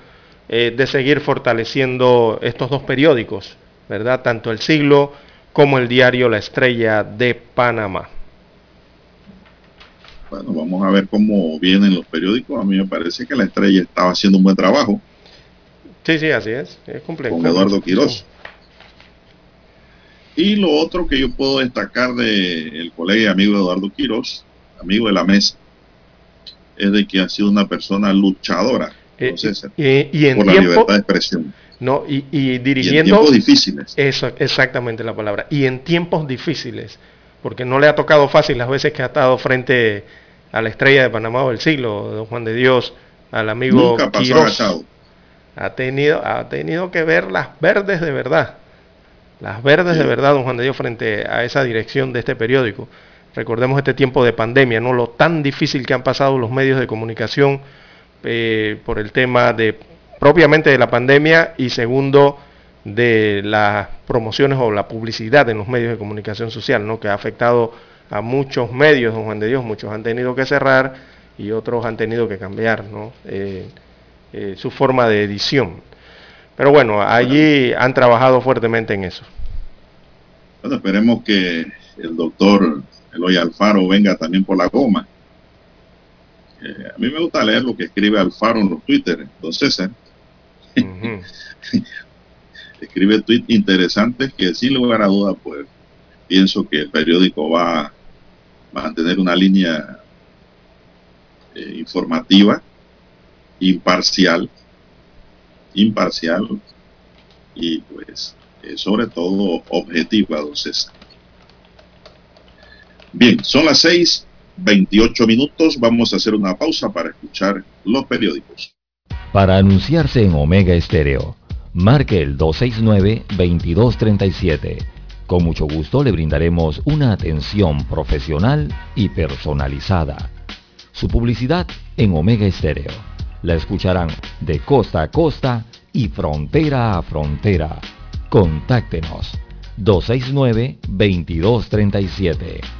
[SPEAKER 4] de seguir fortaleciendo estos dos periódicos, ¿verdad? Tanto el siglo como el diario La Estrella de Panamá.
[SPEAKER 3] Bueno, vamos a ver cómo vienen los periódicos. A mí me parece que la estrella estaba haciendo un buen trabajo.
[SPEAKER 4] Sí, sí, así es. Es complejo.
[SPEAKER 3] Con Eduardo Quiroz. Y lo otro que yo puedo destacar del colega y amigo Eduardo Quiroz, amigo de la mesa, es de que ha sido una persona luchadora
[SPEAKER 4] eh, y, en
[SPEAKER 3] por la libertad de expresión.
[SPEAKER 4] No, y, y dirigiendo... en
[SPEAKER 3] tiempos difíciles.
[SPEAKER 4] Eso, exactamente la palabra. Y en tiempos difíciles porque no le ha tocado fácil las veces que ha estado frente a la estrella de Panamá del siglo, don Juan de Dios, al amigo Quiroz. Ha tenido, ha tenido que ver las verdes de verdad, las verdes de verdad, don Juan de Dios, frente a esa dirección de este periódico. Recordemos este tiempo de pandemia, no lo tan difícil que han pasado los medios de comunicación eh, por el tema de propiamente de la pandemia y segundo, de las promociones o la publicidad en los medios de comunicación social, ¿no? que ha afectado a muchos medios, don Juan de Dios, muchos han tenido que cerrar y otros han tenido que cambiar ¿no? Eh, eh, su forma de edición. Pero bueno, allí han trabajado fuertemente en eso.
[SPEAKER 3] Bueno, esperemos que el doctor Eloy Alfaro venga también por la goma. Eh, a mí me gusta leer lo que escribe Alfaro en los Twitter, entonces, escribe tweets interesantes que sin lugar a duda, pues pienso que el periódico va a mantener una línea eh, informativa, imparcial, imparcial y pues eh, sobre todo objetiva, don Bien, son las seis 28 minutos. Vamos a hacer una pausa para escuchar los periódicos.
[SPEAKER 2] Para anunciarse en Omega Estéreo marque el 269-2237. Con mucho gusto le brindaremos una atención profesional y personalizada. Su publicidad en Omega Estéreo. La escucharán de costa a costa y frontera a frontera. Contáctenos 269-2237.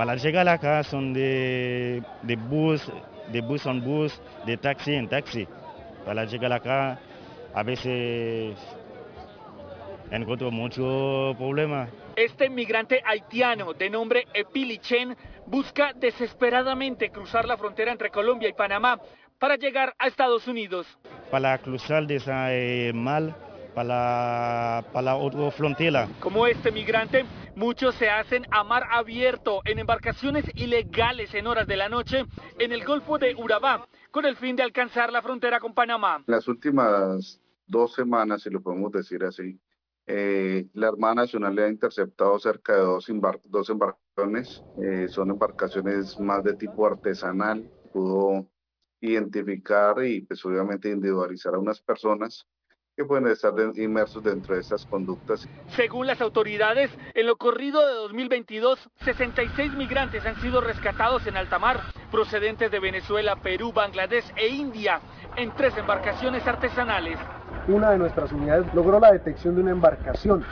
[SPEAKER 11] Para llegar acá son de, de bus, de bus en bus, de taxi en taxi. Para llegar acá a veces encuentro mucho problema.
[SPEAKER 12] Este inmigrante haitiano de nombre Epilichen busca desesperadamente cruzar la frontera entre Colombia y Panamá para llegar a Estados Unidos.
[SPEAKER 11] Para cruzar de esa eh, mal para, para la otra frontera.
[SPEAKER 12] Como este migrante, muchos se hacen a mar abierto en embarcaciones ilegales en horas de la noche en el Golfo de Urabá, con el fin de alcanzar la frontera con Panamá.
[SPEAKER 13] Las últimas dos semanas, si lo podemos decir así, eh, la Armada Nacional le ha interceptado cerca de dos, dos embarcaciones. Eh, son embarcaciones más de tipo artesanal. Pudo identificar y pues obviamente individualizar a unas personas que pueden estar inmersos dentro de estas conductas.
[SPEAKER 12] Según las autoridades, en lo corrido de 2022, 66 migrantes han sido rescatados en alta mar, procedentes de Venezuela, Perú, Bangladesh e India, en tres embarcaciones artesanales.
[SPEAKER 14] Una de nuestras unidades logró la detección de una embarcación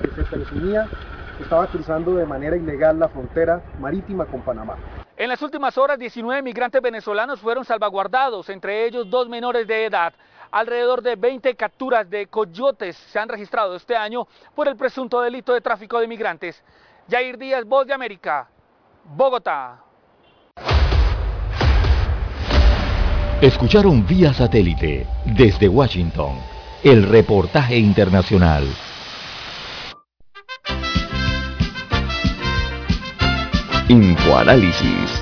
[SPEAKER 14] que se presumía que estaba cruzando de manera ilegal la frontera marítima con Panamá.
[SPEAKER 12] En las últimas horas, 19 migrantes venezolanos fueron salvaguardados, entre ellos dos menores de edad. Alrededor de 20 capturas de coyotes se han registrado este año por el presunto delito de tráfico de migrantes. Jair Díaz, Voz de América, Bogotá.
[SPEAKER 2] Escucharon vía satélite desde Washington el reportaje internacional.
[SPEAKER 1] Infoanálisis,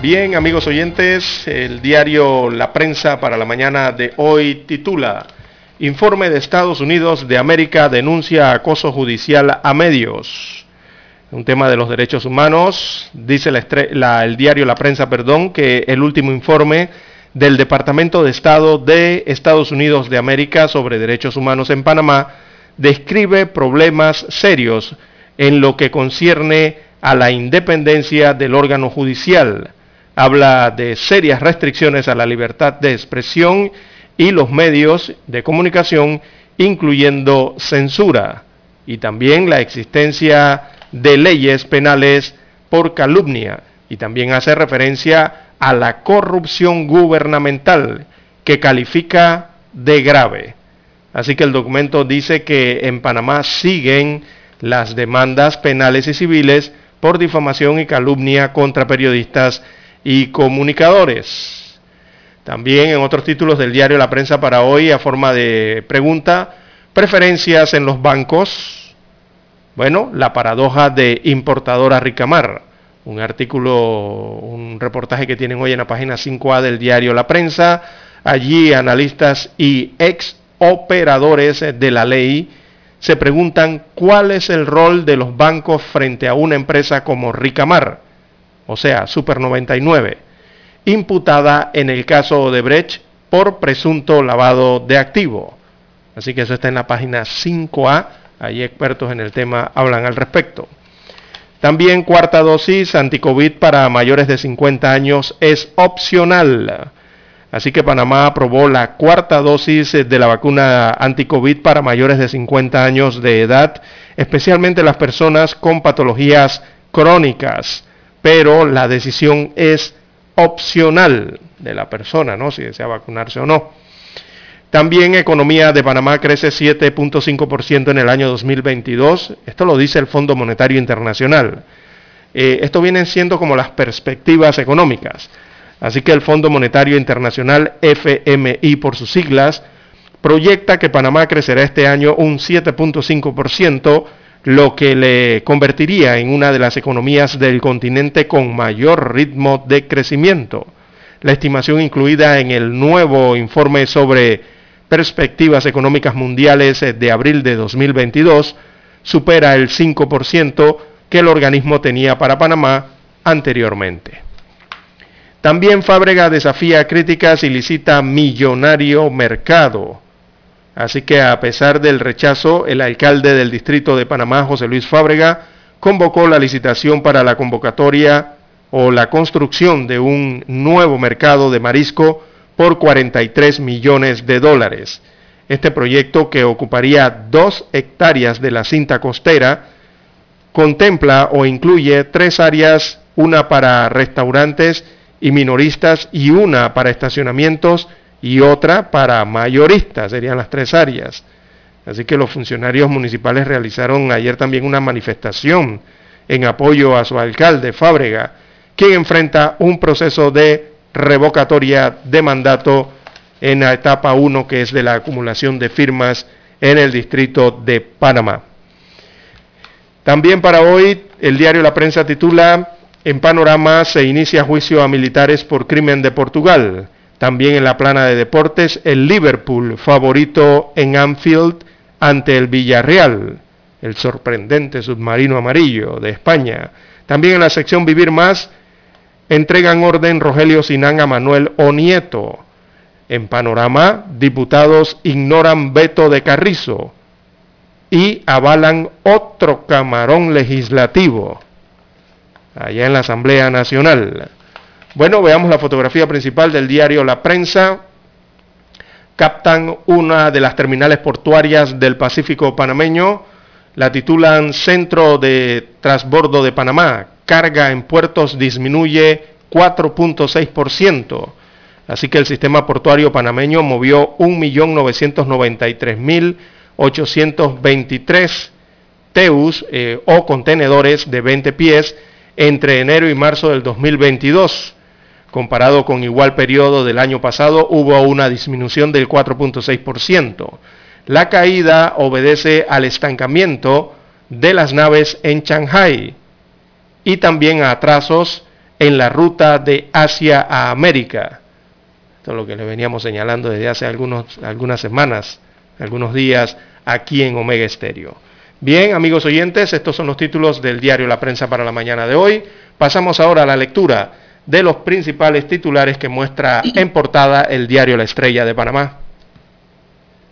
[SPEAKER 4] Bien, amigos oyentes, el diario La Prensa para la mañana de hoy titula Informe de Estados Unidos de América denuncia acoso judicial a medios. Un tema de los derechos humanos, dice el diario La Prensa, perdón, que el último informe del Departamento de Estado de Estados Unidos de América sobre derechos humanos en Panamá describe problemas serios en lo que concierne a la independencia del órgano judicial habla de serias restricciones a la libertad de expresión y los medios de comunicación, incluyendo censura, y también la existencia de leyes penales por calumnia, y también hace referencia a la corrupción gubernamental, que califica de grave. Así que el documento dice que en Panamá siguen las demandas penales y civiles por difamación y calumnia contra periodistas y comunicadores. También en otros títulos del diario La Prensa para hoy, a forma de pregunta, preferencias en los bancos. Bueno, la paradoja de importadora Ricamar. Un artículo, un reportaje que tienen hoy en la página 5A del diario La Prensa. Allí analistas y ex operadores de la ley se preguntan cuál es el rol de los bancos frente a una empresa como Ricamar, o sea, Super 99, imputada en el caso de Brecht por presunto lavado de activo. Así que eso está en la página 5A, ahí expertos en el tema hablan al respecto. También cuarta dosis anticovid para mayores de 50 años es opcional. Así que Panamá aprobó la cuarta dosis de la vacuna anticovid para mayores de 50 años de edad, especialmente las personas con patologías crónicas. Pero la decisión es opcional de la persona, ¿no? Si desea vacunarse o no. También economía de Panamá crece 7.5% en el año 2022. Esto lo dice el Fondo Monetario Internacional. Eh, esto vienen siendo como las perspectivas económicas. Así que el Fondo Monetario Internacional, FMI por sus siglas, proyecta que Panamá crecerá este año un 7.5%, lo que le convertiría en una de las economías del continente con mayor ritmo de crecimiento. La estimación incluida en el nuevo informe sobre perspectivas económicas mundiales eh, de abril de 2022 supera el 5% que el organismo tenía para Panamá anteriormente. También Fábrega desafía críticas y licita millonario mercado. Así que a pesar del rechazo, el alcalde del distrito de Panamá, José Luis Fábrega, convocó la licitación para la convocatoria o la construcción de un nuevo mercado de marisco por 43 millones de dólares. Este proyecto, que ocuparía dos hectáreas de la cinta costera, contempla o incluye tres áreas, una para restaurantes y minoristas y una para estacionamientos y otra para mayoristas, serían las tres áreas. Así que los funcionarios municipales realizaron ayer también una manifestación en apoyo a su alcalde, Fábrega, quien enfrenta un proceso de revocatoria de mandato en la etapa 1, que es de la acumulación de firmas en el distrito de Panamá. También para hoy, el diario La Prensa titula, en panorama se inicia juicio a militares por crimen de Portugal. También en la plana de deportes, el Liverpool favorito en Anfield ante el Villarreal, el sorprendente submarino amarillo de España. También en la sección Vivir Más, entregan orden Rogelio Sinán a Manuel Onieto. En panorama, diputados ignoran veto de Carrizo y avalan otro camarón legislativo allá en la Asamblea Nacional. Bueno, veamos la fotografía principal del diario La Prensa. Captan una de las terminales portuarias del Pacífico panameño. La titulan Centro de Transbordo de Panamá, carga en puertos disminuye 4.6%. Así que el sistema portuario panameño movió 1.093.823 teus eh, o contenedores de 20 pies entre enero y marzo del 2022. Comparado con igual periodo del año pasado, hubo una disminución del 4.6%. La caída obedece al estancamiento de las naves en Shanghai, y también a atrasos en la ruta de Asia a América. Esto es lo que le veníamos señalando desde hace algunas semanas, algunos días aquí en Omega Estéreo. Bien, amigos oyentes, estos son los títulos del diario La Prensa para la mañana de hoy. Pasamos ahora a la lectura de los principales titulares que muestra en portada el diario La Estrella de Panamá.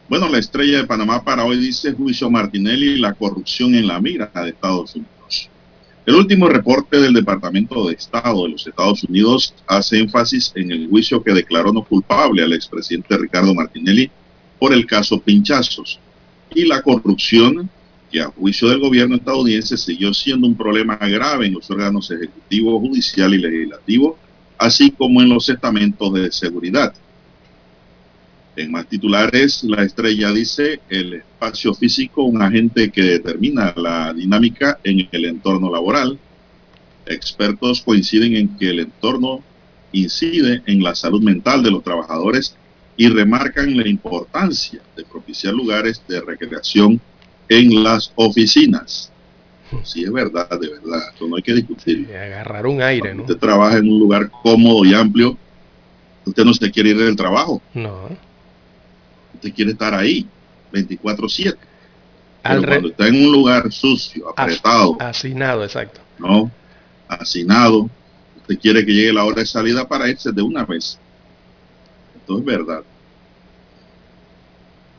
[SPEAKER 3] Bueno, la Estrella de Panamá para hoy dice juicio Martinelli, la corrupción en la mira de Estados Unidos. El último reporte del Departamento de Estado de los Estados Unidos hace énfasis en el juicio que declaró no culpable al expresidente Ricardo Martinelli por el caso Pinchazos y la corrupción que a juicio del gobierno estadounidense siguió siendo un problema grave en los órganos ejecutivo, judicial y legislativo, así como en los estamentos de seguridad. En más titulares, la estrella dice el espacio físico, un agente que determina la dinámica en el entorno laboral. Expertos coinciden en que el entorno incide en la salud mental de los trabajadores y remarcan la importancia de propiciar lugares de recreación en las oficinas. Sí, es verdad, de verdad, eso no hay que discutir.
[SPEAKER 4] agarrar un aire, ¿no?
[SPEAKER 3] Usted trabaja en un lugar cómodo y amplio, Usted no se quiere ir del trabajo.
[SPEAKER 4] No.
[SPEAKER 3] Usted quiere estar ahí 24/7. Pero cuando está en un lugar sucio, apretado.
[SPEAKER 4] Hacinado, exacto.
[SPEAKER 3] No, hacinado. Usted quiere que llegue la hora de salida para irse de una vez. Esto es verdad.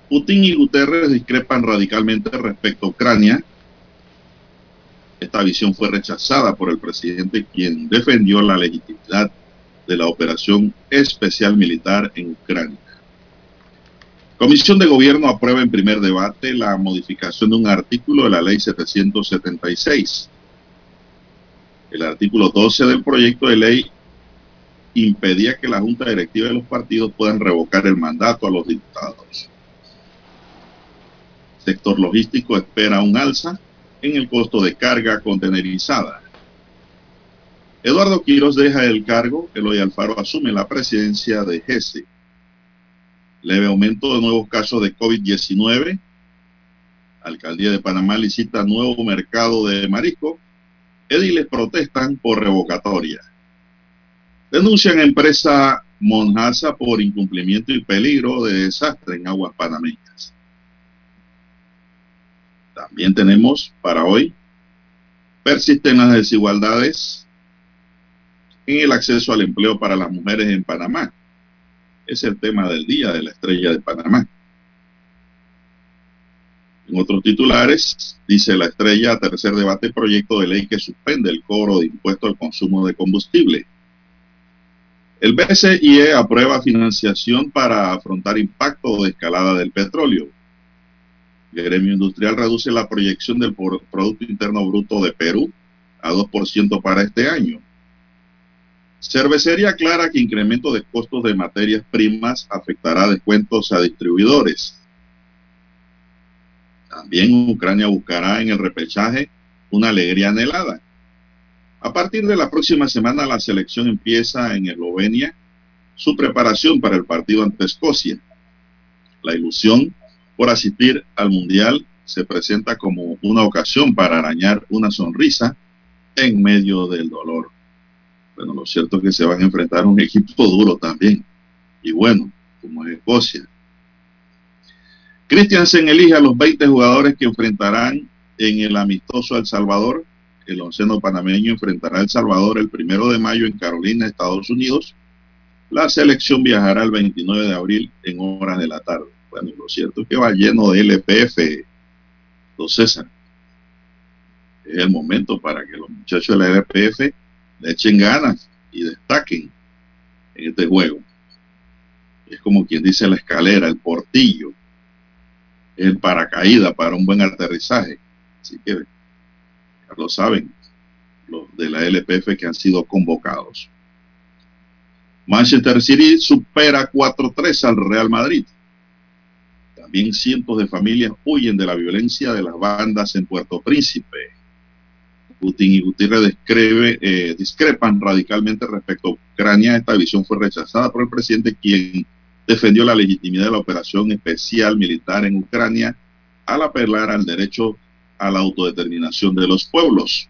[SPEAKER 3] Putin y Guterres discrepan radicalmente respecto a Ucrania. Esta visión fue rechazada por el presidente, quien defendió la legitimidad de la operación especial militar en Ucrania. Comisión de Gobierno aprueba en primer debate la modificación de un artículo de la Ley 776. El artículo 12 del proyecto de ley impedía que la Junta Directiva de los partidos puedan revocar el mandato a los diputados. Sector logístico espera un alza en el costo de carga contenerizada. Eduardo Quiros deja el cargo, Eloy Alfaro asume la presidencia de GESE. Leve aumento de nuevos casos de COVID-19. Alcaldía de Panamá licita nuevo mercado de marisco. Ediles protestan por revocatoria. Denuncian a empresa Monjasa por incumplimiento y peligro de desastre en aguas panameñas. También tenemos para hoy, persisten las desigualdades en el acceso al empleo para las mujeres en Panamá. Es el tema del día de la estrella de Panamá. En otros titulares, dice la estrella, tercer debate, proyecto de ley que suspende el cobro de impuesto al consumo de combustible. El BCIE aprueba financiación para afrontar impacto de escalada del petróleo. Gremio industrial reduce la proyección del Producto Interno Bruto de Perú a 2% para este año. Cervecería aclara que incremento de costos de materias primas afectará descuentos a distribuidores. También Ucrania buscará en el repechaje una alegría anhelada. A partir de la próxima semana la selección empieza en Eslovenia su preparación para el partido ante Escocia. La ilusión por asistir al Mundial se presenta como una ocasión para arañar una sonrisa en medio del dolor. Bueno, lo cierto es que se van a enfrentar a un equipo duro también. Y bueno, como es Escocia. Christiansen elige a los 20 jugadores que enfrentarán en el amistoso El Salvador. El onceno panameño enfrentará a El Salvador el primero de mayo en Carolina, Estados Unidos. La selección viajará el 29 de abril en horas de la tarde. Bueno, lo cierto es que va lleno de LPF, don César. Es el momento para que los muchachos de la LPF le echen ganas y destaquen en este juego. Es como quien dice la escalera, el portillo, el paracaídas para un buen aterrizaje. Así que ya lo saben los de la LPF que han sido convocados. Manchester City supera 4-3 al Real Madrid. También cientos de familias huyen de la violencia de las bandas en Puerto Príncipe. Putin y Gutiérrez eh, discrepan radicalmente respecto a Ucrania. Esta visión fue rechazada por el presidente, quien defendió la legitimidad de la operación especial militar en Ucrania al apelar al derecho a la autodeterminación de los pueblos.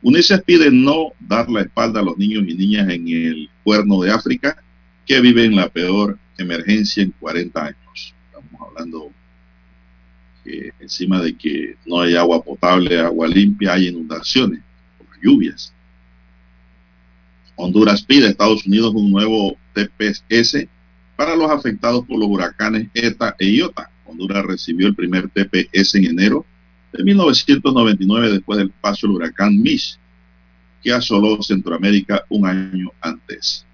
[SPEAKER 3] UNICEF pide no dar la espalda a los niños y niñas en el cuerno de África que viven la peor emergencia en 40 años. Hablando que encima de que no hay agua potable, agua limpia, hay inundaciones lluvias. Honduras pide a Estados Unidos un nuevo TPS para los afectados por los huracanes ETA e IOTA. Honduras recibió el primer TPS en enero de 1999 después del paso del huracán Mish, que asoló Centroamérica un año antes.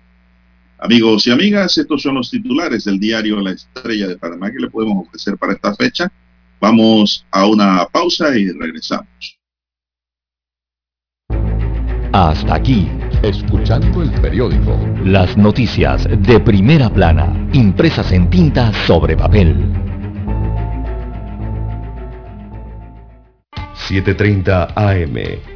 [SPEAKER 3] Amigos y amigas, estos son los titulares del diario La Estrella de Panamá que le podemos ofrecer para esta fecha. Vamos a una pausa y regresamos.
[SPEAKER 2] Hasta aquí,
[SPEAKER 1] escuchando el periódico.
[SPEAKER 2] Las noticias de primera plana, impresas en tinta sobre papel.
[SPEAKER 1] 7.30 AM.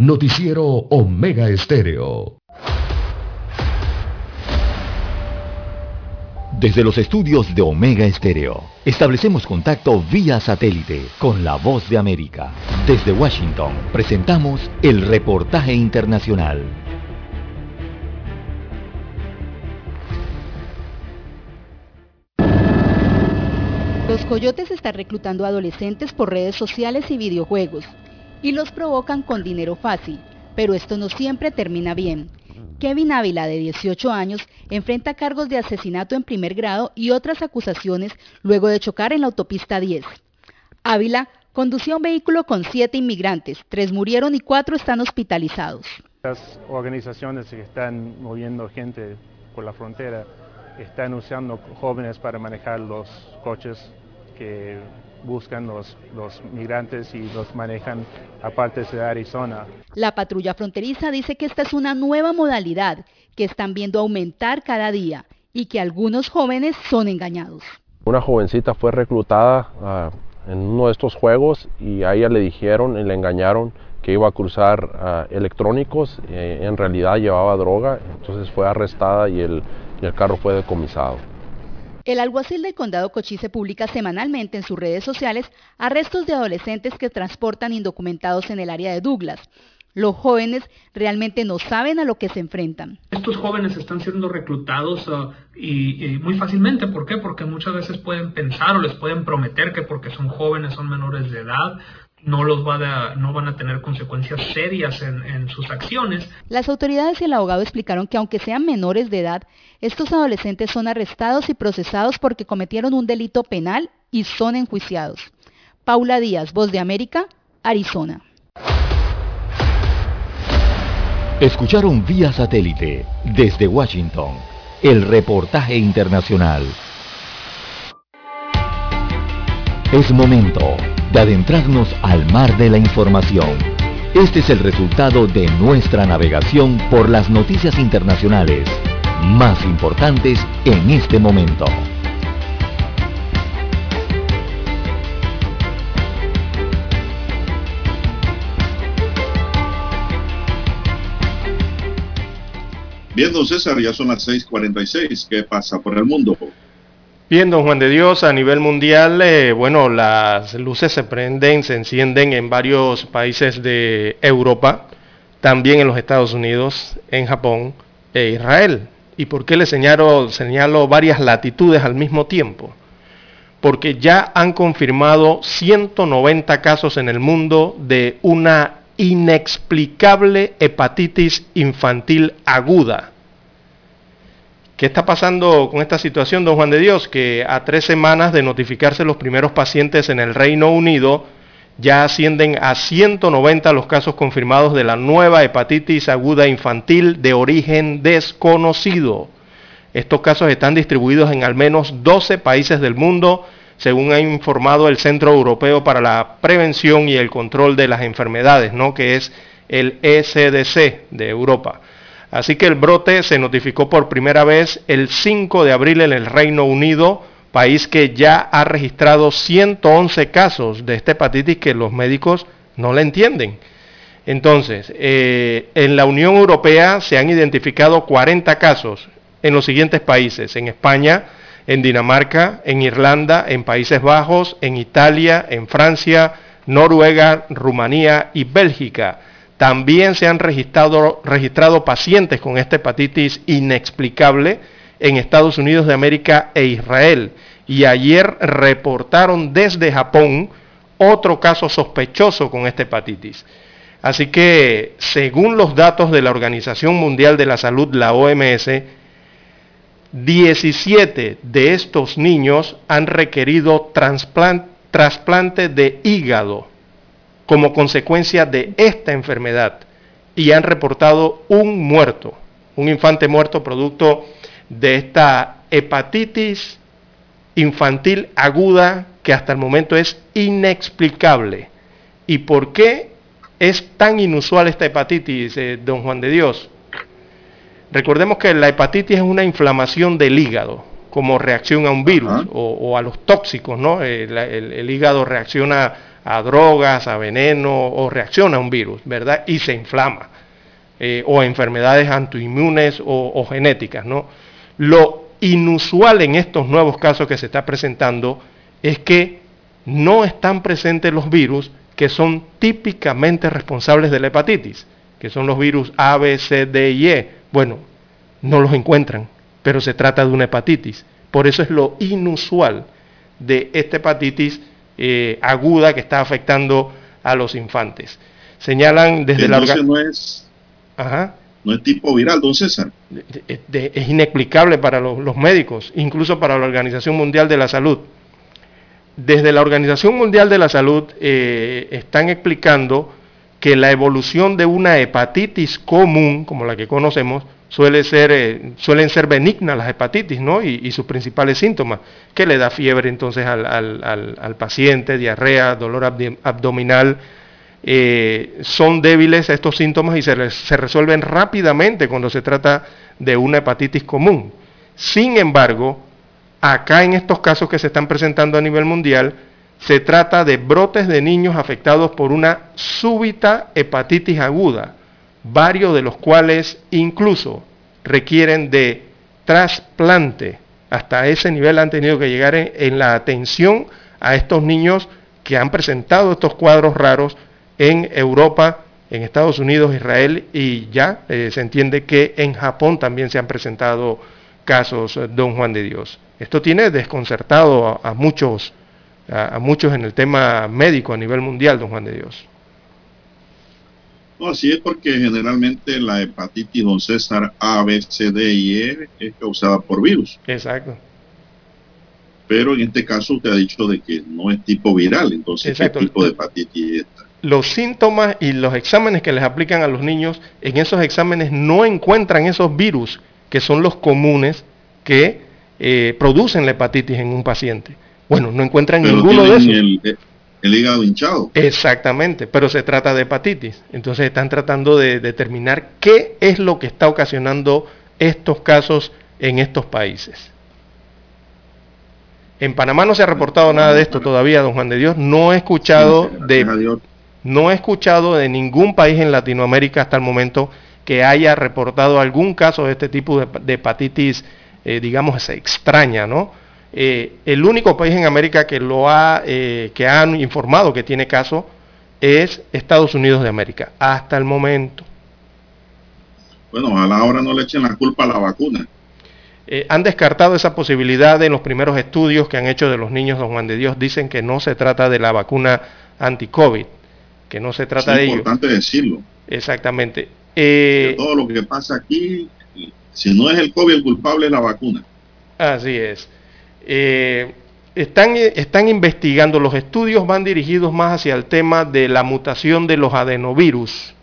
[SPEAKER 1] Noticiero Omega Estéreo.
[SPEAKER 2] Desde los estudios de Omega Estéreo, establecemos contacto vía satélite con la voz de América. Desde Washington, presentamos el reportaje internacional.
[SPEAKER 15] Los coyotes están reclutando adolescentes por redes sociales y videojuegos y los provocan con dinero fácil, pero esto no siempre termina bien. Kevin Ávila, de 18 años, enfrenta cargos de asesinato en primer grado y otras acusaciones luego de chocar en la autopista 10. Ávila conducía un vehículo con siete inmigrantes, tres murieron y cuatro están hospitalizados.
[SPEAKER 16] Las organizaciones que están moviendo gente por la frontera están usando jóvenes para manejar los coches que buscan los, los migrantes y los manejan a partes de Arizona.
[SPEAKER 15] La patrulla fronteriza dice que esta es una nueva modalidad que están viendo aumentar cada día y que algunos jóvenes son engañados.
[SPEAKER 17] Una jovencita fue reclutada uh, en uno de estos juegos y a ella le dijeron y le engañaron que iba a cruzar uh, electrónicos, eh, en realidad llevaba droga, entonces fue arrestada y el, y el carro fue decomisado.
[SPEAKER 15] El alguacil del condado Cochise publica semanalmente en sus redes sociales arrestos de adolescentes que transportan indocumentados en el área de Douglas. Los jóvenes realmente no saben a lo que se enfrentan.
[SPEAKER 18] Estos jóvenes están siendo reclutados uh, y, y, muy fácilmente. ¿Por qué? Porque muchas veces pueden pensar o les pueden prometer que porque son jóvenes, son menores de edad, no, los va a, no van a tener consecuencias serias en, en, sus acciones.
[SPEAKER 15] Las autoridades y el abogado explicaron que aunque sean menores de edad, estos adolescentes son arrestados y procesados porque cometieron un delito penal y son enjuiciados. Paula Díaz, Voz de América, Arizona.
[SPEAKER 2] Escucharon vía satélite desde Washington el reportaje internacional. Es momento de adentrarnos al mar de la información. Este es el resultado de nuestra navegación por las noticias internacionales más importantes en este momento.
[SPEAKER 3] Bien, don César, ya son las 6:46. ¿Qué pasa por el mundo?
[SPEAKER 4] Bien, don Juan de Dios, a nivel mundial, eh, bueno, las luces se prenden, se encienden en varios países de Europa, también en los Estados Unidos, en Japón e Israel. ¿Y por qué le señalo, señalo varias latitudes al mismo tiempo? Porque ya han confirmado 190 casos en el mundo de una inexplicable hepatitis infantil aguda. ¿Qué está pasando con esta situación, don Juan de Dios? Que a tres semanas de notificarse los primeros pacientes en el Reino Unido, ya ascienden a 190 los casos confirmados de la nueva hepatitis aguda infantil de origen desconocido. Estos casos están distribuidos en al menos 12 países del mundo, según ha informado el Centro Europeo para la Prevención y el Control de las Enfermedades, ¿no? que es el ECDC de Europa. Así que el brote se notificó por primera vez el 5 de abril en el Reino Unido, país que ya ha registrado 111 casos de esta hepatitis que los médicos no la entienden. Entonces, eh, en la Unión Europea se han identificado 40 casos en los siguientes países, en España, en Dinamarca, en Irlanda, en Países Bajos, en Italia, en Francia, Noruega, Rumanía y Bélgica. También se han registrado, pacientes con esta hepatitis inexplicable en Estados Unidos de América e Israel. Y ayer reportaron desde Japón otro caso sospechoso con esta hepatitis. Así que, según los datos de la Organización Mundial de la Salud, la OMS, 17 de estos niños han requerido trasplante de hígado como consecuencia de esta enfermedad y han reportado un muerto, un infante muerto producto de esta hepatitis infantil aguda que hasta el momento es inexplicable. ¿Y por qué es tan inusual esta hepatitis, eh, don Juan de Dios? Recordemos que la hepatitis es una inflamación del hígado como reacción a un virus o, a los tóxicos, ¿no? El, hígado reacciona a drogas, a veneno o reacciona a un virus, ¿verdad? Y se inflama. Eh, o enfermedades autoinmunes o, o, genéticas, ¿no? Lo inusual en estos nuevos casos que se está presentando es que no están presentes los virus que son típicamente responsables de la hepatitis, que son los virus A, B, C, D y E bueno, no los encuentran, pero se trata de una hepatitis. Por eso es lo inusual de esta hepatitis eh, aguda que está afectando a los infantes. Señalan desde la
[SPEAKER 3] organización... No es, no es tipo viral, don César.
[SPEAKER 4] es inexplicable para los, médicos, incluso para la Organización Mundial de la Salud. Desde la Organización Mundial de la Salud eh, están explicando que la evolución de una hepatitis común, como la que conocemos, suele ser, eh, suelen ser benignas las hepatitis, ¿no? Y, sus principales síntomas, que le da fiebre entonces al, paciente, diarrea, dolor abdominal, eh, son débiles estos síntomas y se, se resuelven rápidamente cuando se trata de una hepatitis común. Sin embargo, acá en estos casos que se están presentando a nivel mundial, se trata de brotes de niños afectados por una súbita hepatitis aguda, varios de los cuales incluso requieren de trasplante. Hasta ese nivel han tenido que llegar en, la atención a estos niños que han presentado estos cuadros raros en Europa, en Estados Unidos, Israel y ya eh, se entiende que en Japón también se han presentado casos, eh, don Juan de Dios. Esto tiene desconcertado a muchos a, muchos en el tema médico a nivel mundial, don Juan de Dios.
[SPEAKER 3] No, así es porque generalmente la hepatitis, don César, A, B, C, D y E es causada por virus.
[SPEAKER 4] Exacto.
[SPEAKER 3] Pero en este caso usted ha dicho de que no es tipo viral, entonces ¿qué tipo de hepatitis es esta?
[SPEAKER 4] Los síntomas y los exámenes que les aplican a los niños, en esos exámenes no encuentran esos virus que son los comunes que eh, producen la hepatitis en un paciente. Bueno, no encuentran ninguno de esos.
[SPEAKER 3] El, eh, el, hígado hinchado.
[SPEAKER 4] Exactamente, pero se trata de hepatitis. Entonces están tratando de determinar qué es lo que está ocasionando estos casos en estos países. En Panamá no se ha reportado nada de esto todavía, don Juan de Dios. No he escuchado de no he escuchado de ningún país en Latinoamérica hasta el momento que haya reportado algún caso de este tipo de, hepatitis, eh, digamos, extraña, ¿no? Eh, el único país en América que lo ha, eh, que han informado que tiene caso es Estados Unidos de América, hasta el momento.
[SPEAKER 3] Bueno, a la hora no le echen la culpa a la vacuna.
[SPEAKER 4] Eh, han descartado esa posibilidad en los primeros estudios que han hecho de los niños, don Juan de Dios, dicen que no se trata de la vacuna anti-COVID, que no se trata de ello.
[SPEAKER 3] Es importante decirlo.
[SPEAKER 4] Exactamente.
[SPEAKER 3] todo lo que pasa aquí, si no es el COVID el culpable es la vacuna.
[SPEAKER 4] Así es. Eh, están, están investigando, los estudios van dirigidos más hacia el tema de la mutación de los adenovirus.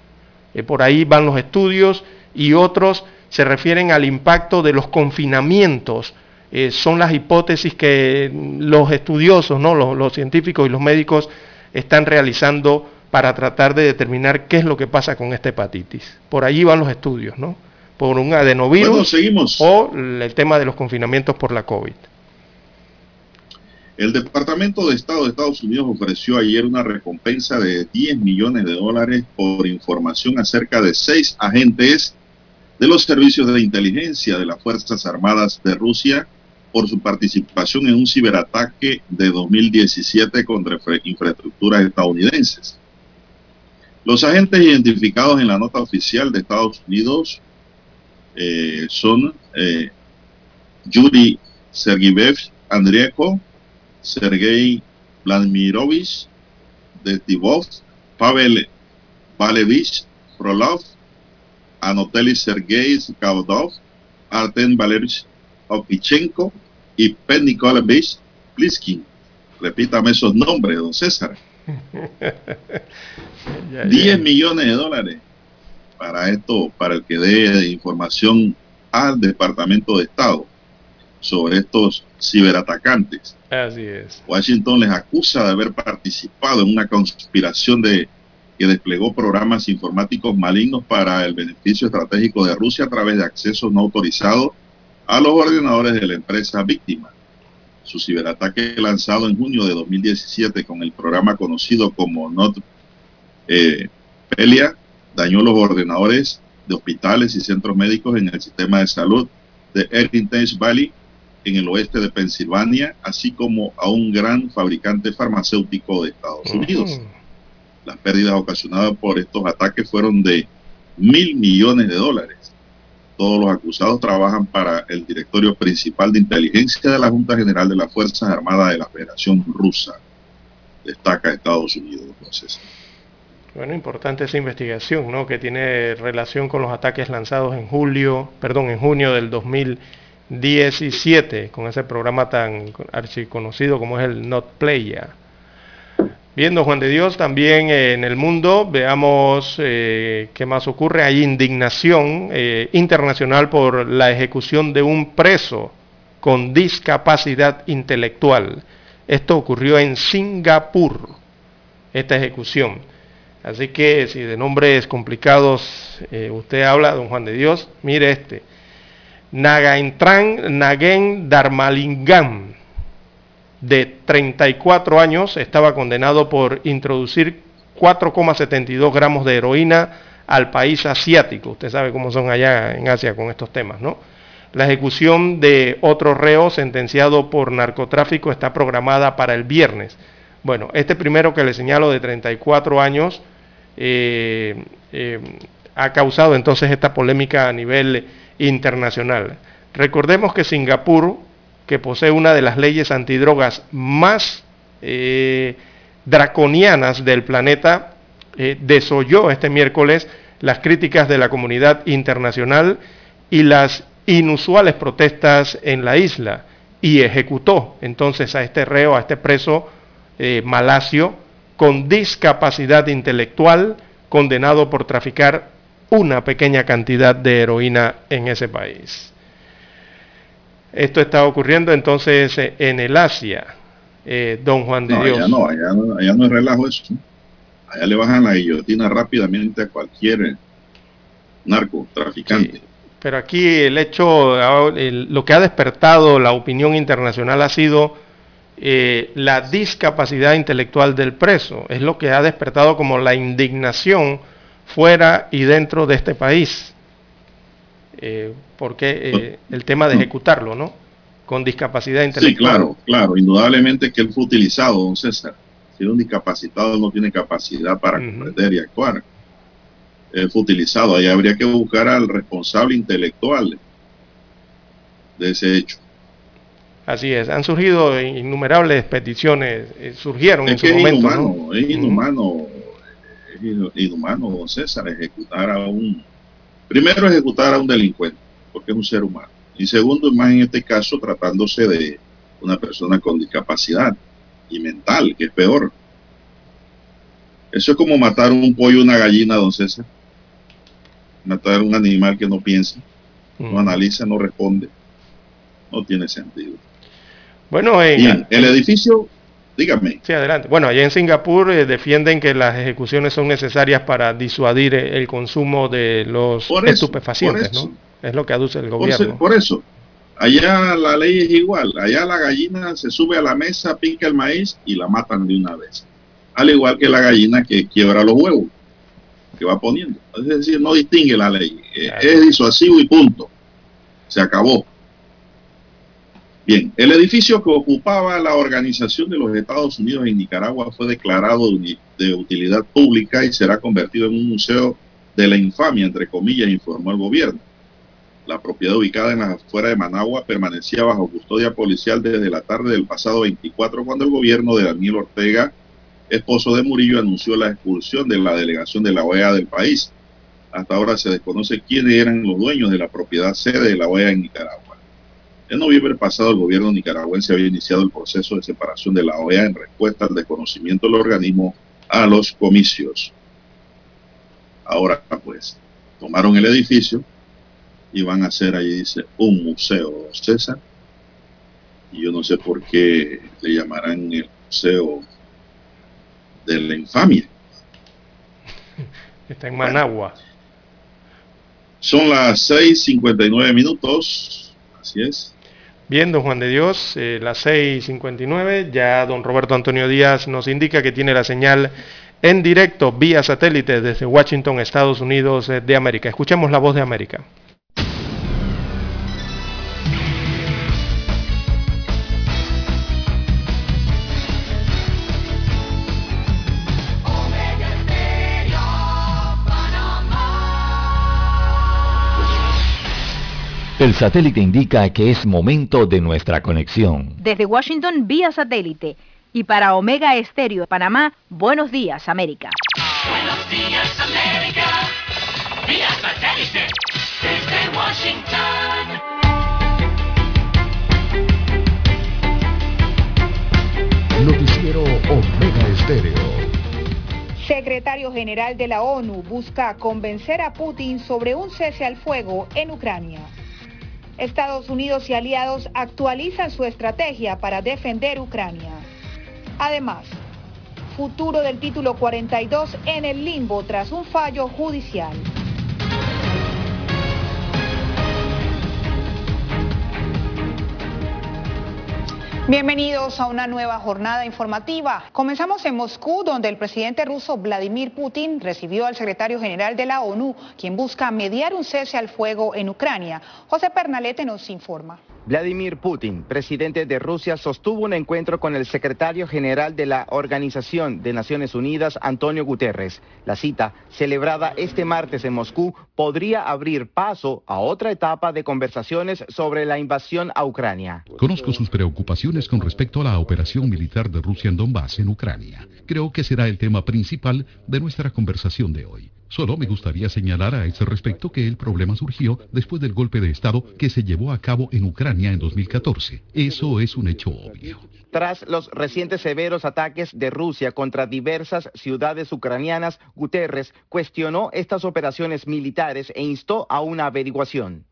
[SPEAKER 4] Eh, por ahí van los estudios y otros se refieren al impacto de los confinamientos. Eh, son las hipótesis que los estudiosos, ¿no? los, los científicos y los médicos están realizando para tratar de determinar qué es lo que pasa con esta hepatitis. Por allí van los estudios, ¿no? Por un adenovirus o el tema de los confinamientos por la COVID.
[SPEAKER 3] El Departamento de Estado de Estados Unidos ofreció ayer una recompensa de 10 millones de dólares por información acerca de seis agentes de los servicios de inteligencia de las Fuerzas Armadas de Rusia por su participación en un ciberataque de 2017 contra infraestructuras estadounidenses. Los agentes identificados en la nota oficial de Estados Unidos eh, son eh, Yuri Sergiyev Andrieko, Sergei Vladimirovich de Pavel Valevich Frolov, Anatoly Sergei Kaudov, Artem Valerich Opichenko y Pen Nikolaevich Pliskin. Repítame esos nombres, don César. 10 millones de dólares para esto, para el que dé información al Departamento de Estado sobre estos ciberatacantes. Washington les acusa de haber participado en una conspiración de que desplegó programas informáticos malignos para el beneficio estratégico de Rusia a través de acceso no autorizado a los ordenadores de la empresa víctima. Su ciberataque lanzado en junio de 2017 con el programa conocido como Not eh, Pelia dañó los ordenadores de hospitales y centros médicos en el sistema de salud de Heritage Valley en el oeste de Pensilvania, así como a un gran fabricante farmacéutico de Estados Unidos. Las pérdidas ocasionadas por estos ataques fueron de mil millones de dólares. Todos los acusados trabajan para el directorio principal de inteligencia de la Junta General de las Fuerzas Armadas de la Federación Rusa. Destaca Estados Unidos. Entonces.
[SPEAKER 4] Bueno, importante esa investigación, ¿no? Que tiene relación con los ataques lanzados en julio, perdón, en junio del 2017, con ese programa tan archiconocido como es el Not Playa. Viendo Juan de Dios, también eh, en el mundo, veamos eh, qué más ocurre. Hay indignación eh, internacional por la ejecución de un preso con discapacidad intelectual. Esto ocurrió en Singapur, esta ejecución. Así que si de nombres complicados usted habla, don Juan de Dios, mire este. Nagaentran Nagen Dharmalingam de 34 años, estaba condenado por introducir 4,72 gramos de heroína al país asiático. Usted sabe cómo son allá en Asia con estos temas, ¿no? La ejecución de otro reo sentenciado por narcotráfico está programada para el viernes. Bueno, este primero que le señalo de 34 años eh, eh, ha causado entonces esta polémica a nivel internacional. Recordemos que Singapur que posee una de las leyes antidrogas más eh, draconianas del planeta, eh, desoyó este miércoles las críticas de la comunidad internacional y las inusuales protestas en la isla y ejecutó entonces a este reo, a este preso eh, malasio con discapacidad intelectual, condenado por traficar una pequeña cantidad de heroína en ese país. Esto está ocurriendo entonces eh, en el Asia, eh, don Juan de Dios.
[SPEAKER 3] Allá no, allá no, allá no es relajo eso. Allá le bajan la guillotina rápidamente a cualquier narcotraficante.
[SPEAKER 4] pero aquí el hecho, lo que ha despertado la opinión internacional ha sido eh, la discapacidad intelectual del preso. Es lo que ha despertado como la indignación fuera y dentro de este país. Eh, porque eh, el tema de ejecutarlo, ¿no? Con discapacidad intelectual.
[SPEAKER 3] Sí, claro, claro, indudablemente que él fue utilizado, don César. Si un discapacitado no tiene capacidad para comprender y actuar, él fue utilizado. Ahí habría que buscar al responsable intelectual de ese hecho.
[SPEAKER 4] Así es, han surgido innumerables peticiones, eh, surgieron en su
[SPEAKER 3] es
[SPEAKER 4] momento.
[SPEAKER 3] Inhumano, Es inhumano, es inhumano, don César, ejecutar a un Primero, ejecutar a un delincuente, porque es un ser humano. Y segundo, más en este caso, tratándose de una persona con discapacidad y mental, que es peor. Eso es como matar un pollo una gallina, don César. Matar un animal que no piensa, no analiza, no responde. No tiene sentido.
[SPEAKER 4] Bueno, en,
[SPEAKER 3] el edificio Dígame.
[SPEAKER 4] Sí, adelante. Bueno, allá en Singapur eh, defienden que las ejecuciones son necesarias para disuadir eh, el consumo de los estupefacientes, ¿no? Es lo que aduce el gobierno.
[SPEAKER 3] Por, eso, allá la ley es igual. Allá la gallina se sube a la mesa, pica el maíz y la matan de una vez. Al igual que la gallina que quiebra los huevos, que va poniendo. Es decir, no distingue la ley. Es disuasivo y punto. Se acabó. Bien, el edificio que ocupaba la Organización de los Estados Unidos en Nicaragua fue declarado de utilidad pública y será convertido en un museo de la infamia, entre comillas, informó el gobierno. La propiedad ubicada en las afueras de Managua permanecía bajo custodia policial desde la tarde del pasado 24, cuando el gobierno de Daniel Ortega esposo de Murillo, anunció la expulsión de la delegación de la OEA del país. Hasta ahora se desconoce quiénes eran los dueños de la propiedad sede de la OEA en Nicaragua. En noviembre pasado, el gobierno nicaragüense había iniciado el proceso de separación de la OEA en respuesta al desconocimiento del organismo a los comicios. Ahora, pues, tomaron el edificio y van a hacer ahí, dice, un museo, César. Y yo no sé por qué le llamarán el museo de la infamia.
[SPEAKER 4] Está en Managua.
[SPEAKER 3] son las 6.59 minutos. Así es.
[SPEAKER 4] Bien, don Juan de Dios, eh, las 6.59. Ya don Roberto Antonio Díaz nos indica que tiene la señal en directo vía satélite desde Washington, Estados Unidos eh, de América. Escuchemos la voz de América.
[SPEAKER 2] El satélite indica que es momento de nuestra conexión.
[SPEAKER 6] Desde Washington vía satélite y para Omega Estéreo de Panamá, buenos días América.
[SPEAKER 19] Buenos días América, vía satélite desde Washington.
[SPEAKER 1] Noticiero Omega Estéreo.
[SPEAKER 10] Secretario General de la ONU busca convencer a Putin sobre un cese al fuego en Ucrania. Estados Unidos y aliados actualizan su estrategia para defender Ucrania. Además, futuro del título 42 en el limbo tras un fallo judicial. Bienvenidos a una nueva jornada informativa. Comenzamos en Moscú, donde el presidente ruso Vladimir Putin recibió al secretario general de la ONU, quien busca mediar un cese al fuego en Ucrania. José Pernalete nos informa.
[SPEAKER 20] Vladimir Putin, presidente de Rusia, sostuvo un encuentro con el secretario general de la Organización de Naciones Unidas, Antonio Guterres. La cita, celebrada este martes en Moscú, podría abrir paso a otra etapa de conversaciones sobre la invasión a Ucrania.
[SPEAKER 21] Conozco sus preocupaciones con respecto a la operación militar de Rusia en Donbass, en Ucrania. Creo que será el tema principal de nuestra conversación de hoy. Solo me gustaría señalar a ese respecto que el problema surgió después del golpe de Estado que se llevó a cabo en Ucrania en 2014. Eso es un hecho obvio.
[SPEAKER 20] Tras los recientes severos ataques de Rusia contra diversas ciudades ucranianas, Guterres cuestionó estas operaciones militares e instó a una averiguación.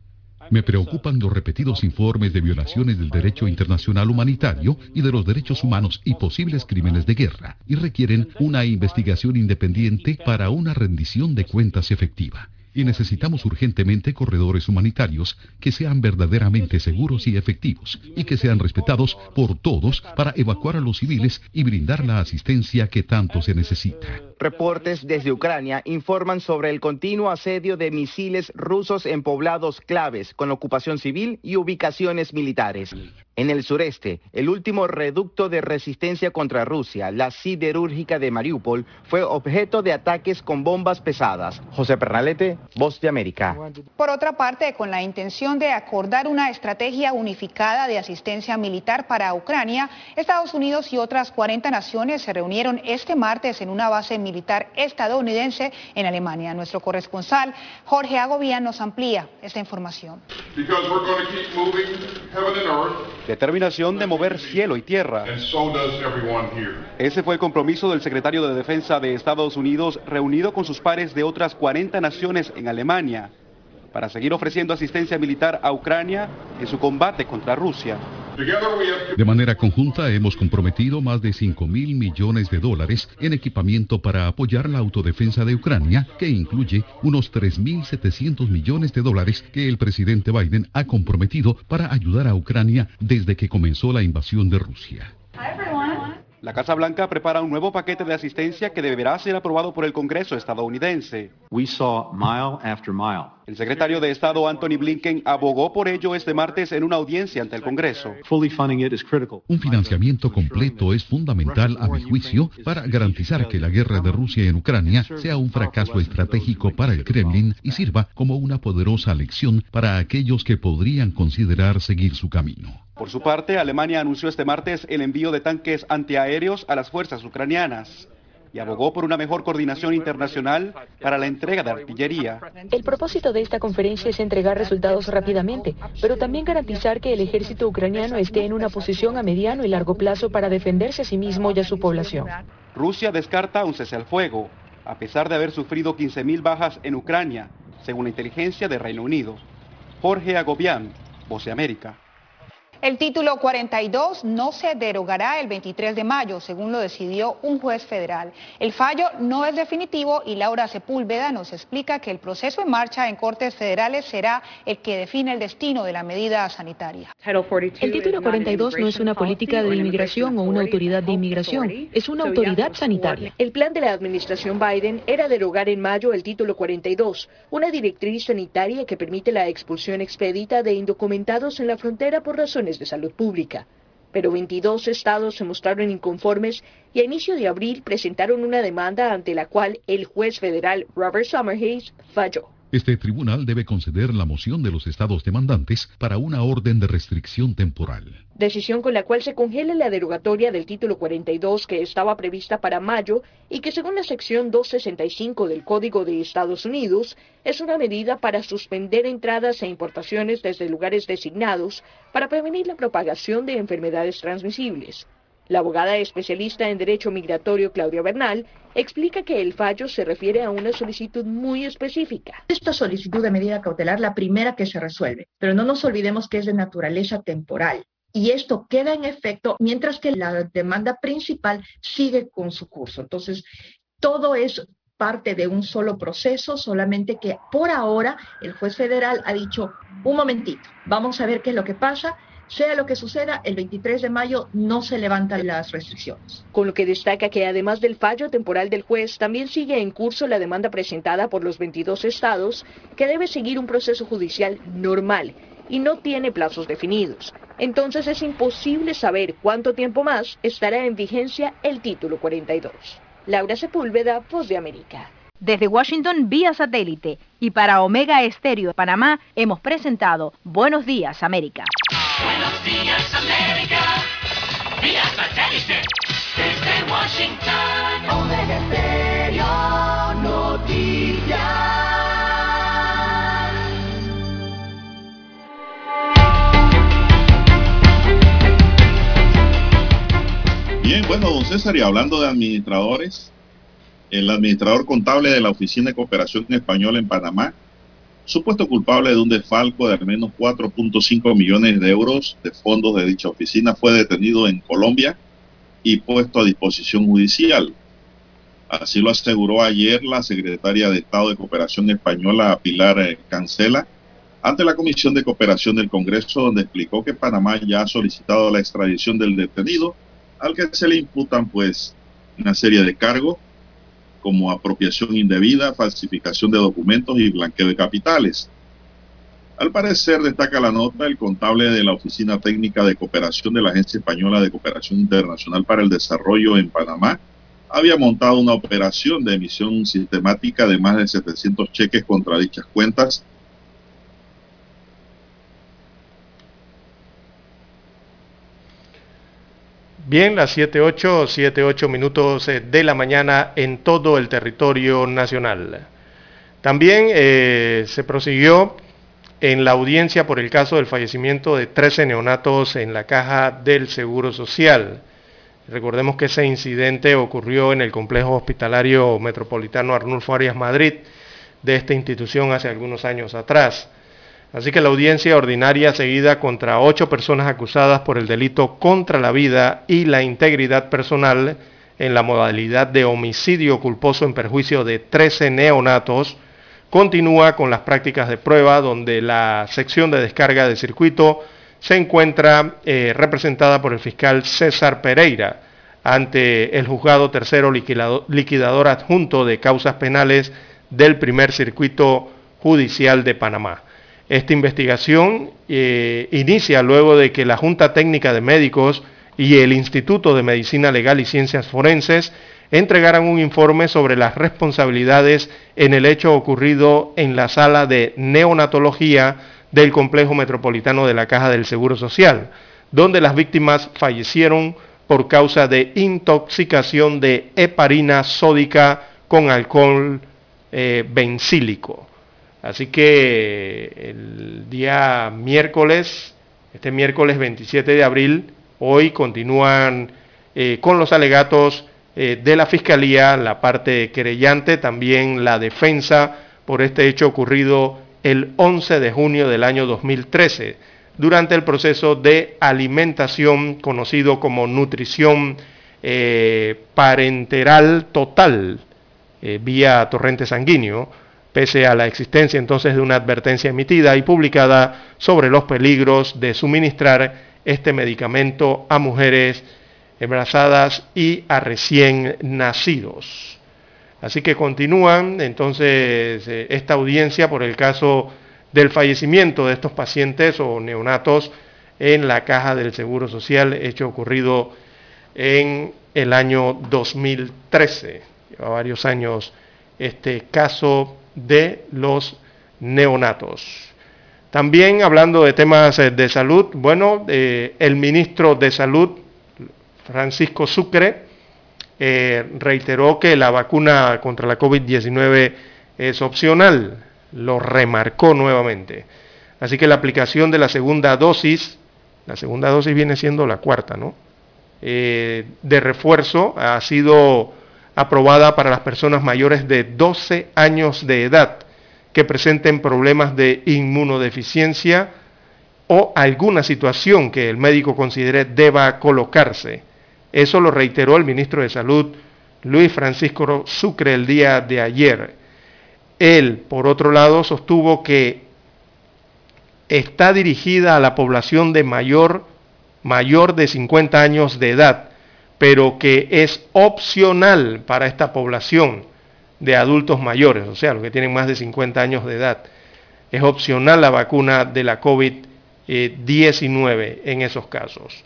[SPEAKER 21] Me preocupan los repetidos informes de violaciones del derecho internacional humanitario y de los derechos humanos y posibles crímenes de guerra, y requieren una investigación independiente para una rendición de cuentas efectiva. Y necesitamos urgentemente corredores humanitarios que sean verdaderamente seguros y efectivos, y que sean respetados por todos para evacuar a los civiles y brindar la asistencia que tanto se necesita.
[SPEAKER 20] Reportes desde Ucrania informan sobre el continuo asedio de misiles rusos en poblados claves con ocupación civil y ubicaciones militares. En el sureste, el último reducto de resistencia contra Rusia, la siderúrgica de Mariupol, fue objeto de ataques con bombas pesadas. José Pernalete, Voz de América.
[SPEAKER 10] Por otra parte, con la intención de acordar una estrategia unificada de asistencia militar para Ucrania, Estados Unidos y otras 40 naciones se reunieron este martes en una base militar estadounidense en Alemania. Nuestro corresponsal Jorge Agobian nos amplía esta información.
[SPEAKER 22] Determinación de mover cielo y tierra. Ese fue el compromiso del secretario de Defensa de Estados Unidos reunido con sus pares de otras 40 naciones en Alemania para seguir ofreciendo asistencia militar a Ucrania en su combate contra Rusia.
[SPEAKER 21] De manera conjunta hemos comprometido más de 5 mil millones de dólares en equipamiento para apoyar la autodefensa de Ucrania, que incluye unos 3.700 millones de dólares que el presidente Biden ha comprometido para ayudar a Ucrania desde que comenzó la invasión de Rusia.
[SPEAKER 22] La Casa Blanca prepara un nuevo paquete de asistencia que deberá ser aprobado por el Congreso estadounidense. El secretario de Estado Anthony Blinken abogó por ello este martes en una audiencia ante el Congreso.
[SPEAKER 21] Un financiamiento completo es fundamental, a mi juicio, para garantizar que la guerra de Rusia en Ucrania sea un fracaso estratégico para el Kremlin y sirva como una poderosa lección para aquellos que podrían considerar seguir su camino.
[SPEAKER 22] Por su parte, Alemania anunció este martes el envío de tanques antiaéreos a las fuerzas ucranianas y abogó por una mejor coordinación internacional para la entrega de artillería.
[SPEAKER 6] El propósito de esta conferencia es entregar resultados rápidamente, pero también garantizar que el ejército ucraniano esté en una posición a mediano y largo plazo para defenderse a sí mismo y a su población.
[SPEAKER 22] Rusia descarta un cese al fuego, a pesar de haber sufrido 15.000 bajas en Ucrania, según la inteligencia de Reino Unido. Jorge Agobián, Voz de América.
[SPEAKER 23] El título 42 no se derogará el 23 de mayo, según lo decidió un juez federal. El fallo no es definitivo y Laura Sepúlveda nos explica que el proceso en marcha en Cortes Federales será el que define el destino de la medida sanitaria.
[SPEAKER 6] El título 42 no es una política de inmigración o una autoridad de inmigración, es una autoridad sanitaria.
[SPEAKER 24] El plan de la administración Biden era derogar en mayo el título 42, una directriz sanitaria que permite la expulsión expedita de indocumentados en la frontera por razones de salud pública. Pero 22 estados se mostraron inconformes y a inicio de abril presentaron una demanda ante la cual el juez federal Robert Summerhays falló.
[SPEAKER 21] Este tribunal debe conceder la moción de los estados demandantes para una orden de restricción temporal.
[SPEAKER 24] Decisión con la cual se congela la derogatoria del título 42 que estaba prevista para mayo y que según la sección 265 del Código de Estados Unidos es una medida para suspender entradas e importaciones desde lugares designados para prevenir la propagación de enfermedades transmisibles. La abogada especialista en Derecho Migratorio Claudia Bernal explica que el fallo se refiere a una solicitud muy específica.
[SPEAKER 25] Esta solicitud de medida cautelar, la primera que se resuelve, pero no nos olvidemos que es de naturaleza temporal. Y esto queda en efecto mientras que la demanda principal sigue con su curso. Entonces, todo es parte de un solo proceso, solamente que por ahora el juez federal ha dicho, un momentito, vamos a ver qué es lo que pasa sea lo que suceda, el 23 de mayo no se levantan las restricciones.
[SPEAKER 24] Con lo que destaca que además del fallo temporal del juez, también sigue en curso la demanda presentada por los 22 estados, que debe seguir un proceso judicial normal y no tiene plazos definidos. Entonces es imposible saber cuánto tiempo más estará en vigencia el título 42. Laura Sepúlveda, Voz de América.
[SPEAKER 10] Desde Washington vía satélite y para Omega Estéreo de Panamá hemos presentado Buenos Días América.
[SPEAKER 19] Buenos días, América. Vía satélite. Desde Washington. Omega Stereo
[SPEAKER 3] Bien, bueno, don César, y hablando de administradores, el administrador contable de la Oficina de Cooperación Española en Panamá supuesto culpable de un desfalco de al menos 4.5 millones de euros de fondos de dicha oficina, fue detenido en Colombia y puesto a disposición judicial. Así lo aseguró ayer la secretaria de Estado de Cooperación Española, Pilar eh, Cancela, ante la Comisión de Cooperación del Congreso, donde explicó que Panamá ya ha solicitado la extradición del detenido, al que se le imputan pues una serie de cargos como apropiación indebida, falsificación de documentos y blanqueo de capitales. Al parecer, destaca la nota, el contable de la Oficina Técnica de Cooperación de la Agencia Española de Cooperación Internacional para el Desarrollo en Panamá había montado una operación de emisión sistemática de más de 700 cheques contra dichas cuentas
[SPEAKER 4] Bien, las 7.8, 7.8 minutos eh, de la mañana en todo el territorio nacional. También eh, se prosiguió en la audiencia por el caso del fallecimiento de 13 neonatos en la caja del Seguro Social. Recordemos que ese incidente ocurrió en el complejo hospitalario metropolitano Arnulfo Arias Madrid de esta institución hace algunos años atrás. Así que la audiencia ordinaria seguida contra ocho personas acusadas por el delito contra la vida y la integridad personal en la modalidad de homicidio culposo en perjuicio de 13 neonatos continúa con las prácticas de prueba donde la sección de descarga de circuito se encuentra eh, representada por el fiscal César Pereira ante el juzgado tercero liquidador adjunto de causas penales del primer circuito judicial de Panamá. Esta investigación eh, inicia luego de que la Junta Técnica de Médicos y el Instituto de Medicina Legal y Ciencias Forenses entregaran un informe sobre las responsabilidades en el hecho ocurrido en la sala de neonatología del Complejo Metropolitano de la Caja del Seguro Social, donde las víctimas fallecieron por causa de intoxicación de heparina sódica con alcohol eh, bencílico. Así que el día miércoles, este miércoles 27 de abril, hoy continúan eh, con los alegatos eh, de la Fiscalía, la parte querellante, también la defensa por este hecho ocurrido el 11 de junio del año 2013, durante el proceso de alimentación conocido como nutrición eh, parenteral total vía torrente sanguíneo, pese a la existencia entonces de una advertencia emitida y publicada sobre los peligros de suministrar este medicamento a mujeres embarazadas y a recién nacidos. Así que continúan entonces eh, esta audiencia por el caso del fallecimiento de estos pacientes o neonatos en la caja del Seguro Social, hecho ocurrido en el año 2013. Lleva varios años este caso de los neonatos. También hablando de temas eh, de salud, bueno, eh, el ministro de Salud Francisco Sucre, eh, reiteró que la vacuna contra la COVID-19 es opcional, lo remarcó nuevamente. Así que la aplicación de la segunda dosis, la segunda dosis viene siendo la cuarta, ¿no? De refuerzo ha sido aprobada para las personas mayores de 12 años de edad que presenten problemas de inmunodeficiencia o alguna situación que el médico considere deba colocarse. Eso lo reiteró el ministro de Salud, Luis Francisco Sucre, el día de ayer. Él, por otro lado, sostuvo que está dirigida a la población de mayor, mayor de 50 años de edad, pero que es opcional para esta población de adultos mayores, o sea, los que tienen más de 50 años de edad. Es opcional la vacuna de la COVID-19 en esos casos.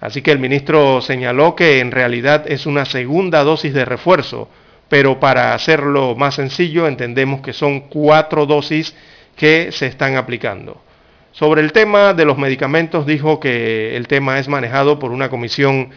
[SPEAKER 4] Así que el ministro señaló que en realidad es una segunda dosis de refuerzo, pero para hacerlo más sencillo entendemos que son cuatro dosis que se están aplicando. Sobre el tema de los medicamentos dijo que el tema es manejado por una comisión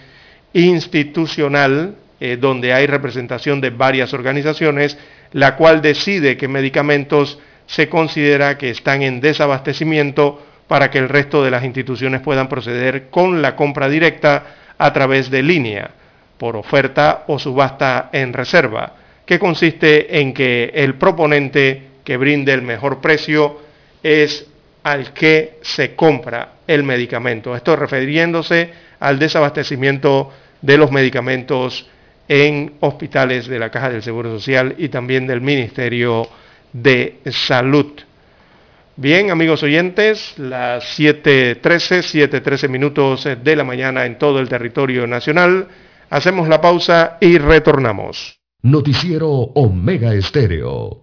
[SPEAKER 4] institucional eh, donde hay representación de varias organizaciones, la cual decide qué medicamentos se considera que están en desabastecimiento para que el resto de las instituciones puedan proceder con la compra directa a través de línea, por oferta o subasta en reserva, que consiste en que el proponente que brinde el mejor precio es al que se compra el medicamento. Esto refiriéndose al desabastecimiento de los medicamentos en hospitales de la Caja del Seguro Social y también del Ministerio de Salud. Bien, amigos oyentes, las 7.13, 7.13 minutos de la mañana en todo el territorio nacional. Hacemos la pausa y retornamos.
[SPEAKER 1] Noticiero Omega Estéreo.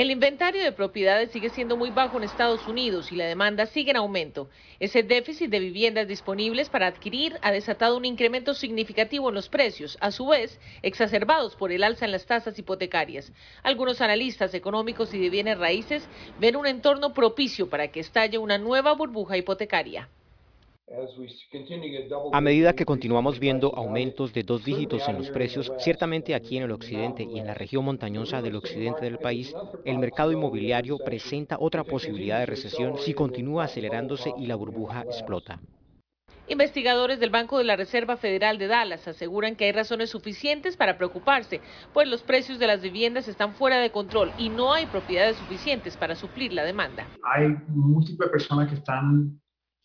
[SPEAKER 24] El inventario de propiedades sigue siendo muy bajo en Estados Unidos y la demanda sigue en aumento. Ese déficit de viviendas disponibles para adquirir ha desatado un incremento significativo en los precios, a su vez exacerbados por el alza en las tasas hipotecarias. Algunos analistas económicos y de bienes raíces ven un entorno propicio para que estalle una nueva burbuja hipotecaria.
[SPEAKER 26] A medida que continuamos viendo aumentos de dos dígitos en los precios, ciertamente aquí en el occidente y en la región montañosa del occidente del país, el mercado inmobiliario presenta otra posibilidad de recesión si continúa acelerándose y la burbuja explota.
[SPEAKER 27] Investigadores del Banco de la Reserva Federal de Dallas aseguran que hay razones suficientes para preocuparse, pues los precios de las viviendas están fuera de control y no hay propiedades suficientes para suplir la demanda.
[SPEAKER 28] Hay múltiples personas que están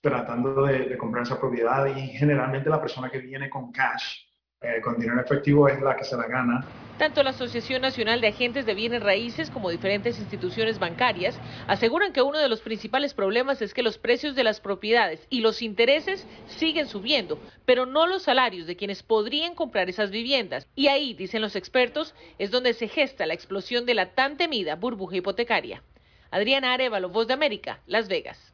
[SPEAKER 28] tratando de, de comprar esa propiedad y generalmente la persona que viene con cash eh, con dinero efectivo es la que se la gana.
[SPEAKER 27] Tanto la Asociación Nacional de Agentes de Bienes Raíces como diferentes instituciones bancarias aseguran que uno de los principales problemas es que los precios de las propiedades y los intereses siguen subiendo, pero no los salarios de quienes podrían comprar esas viviendas. Y ahí, dicen los expertos, es donde se gesta la explosión de la tan temida burbuja hipotecaria. Adriana Arevalo, Voz de América, Las Vegas.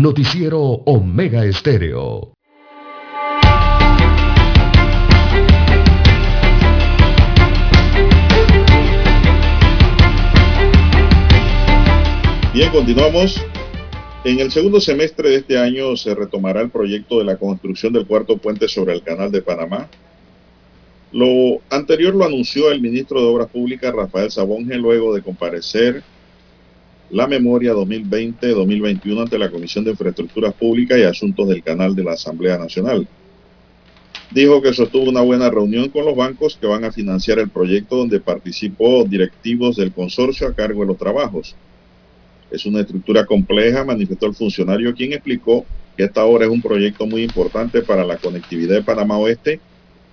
[SPEAKER 1] Noticiero Omega Estéreo.
[SPEAKER 3] Bien, continuamos. En el segundo semestre de este año se retomará el proyecto de la construcción del cuarto puente sobre el Canal de Panamá. Lo anterior lo anunció el ministro de Obras Públicas, Rafael Sabonge, luego de comparecer la memoria 2020-2021 ante la Comisión de Infraestructuras Públicas y Asuntos del Canal de la Asamblea Nacional. Dijo que sostuvo una buena reunión con los bancos que van a financiar el proyecto donde participó directivos del consorcio a cargo de los trabajos. Es una estructura compleja, manifestó el funcionario, quien explicó que esta obra es un proyecto muy importante para la conectividad de Panamá Oeste,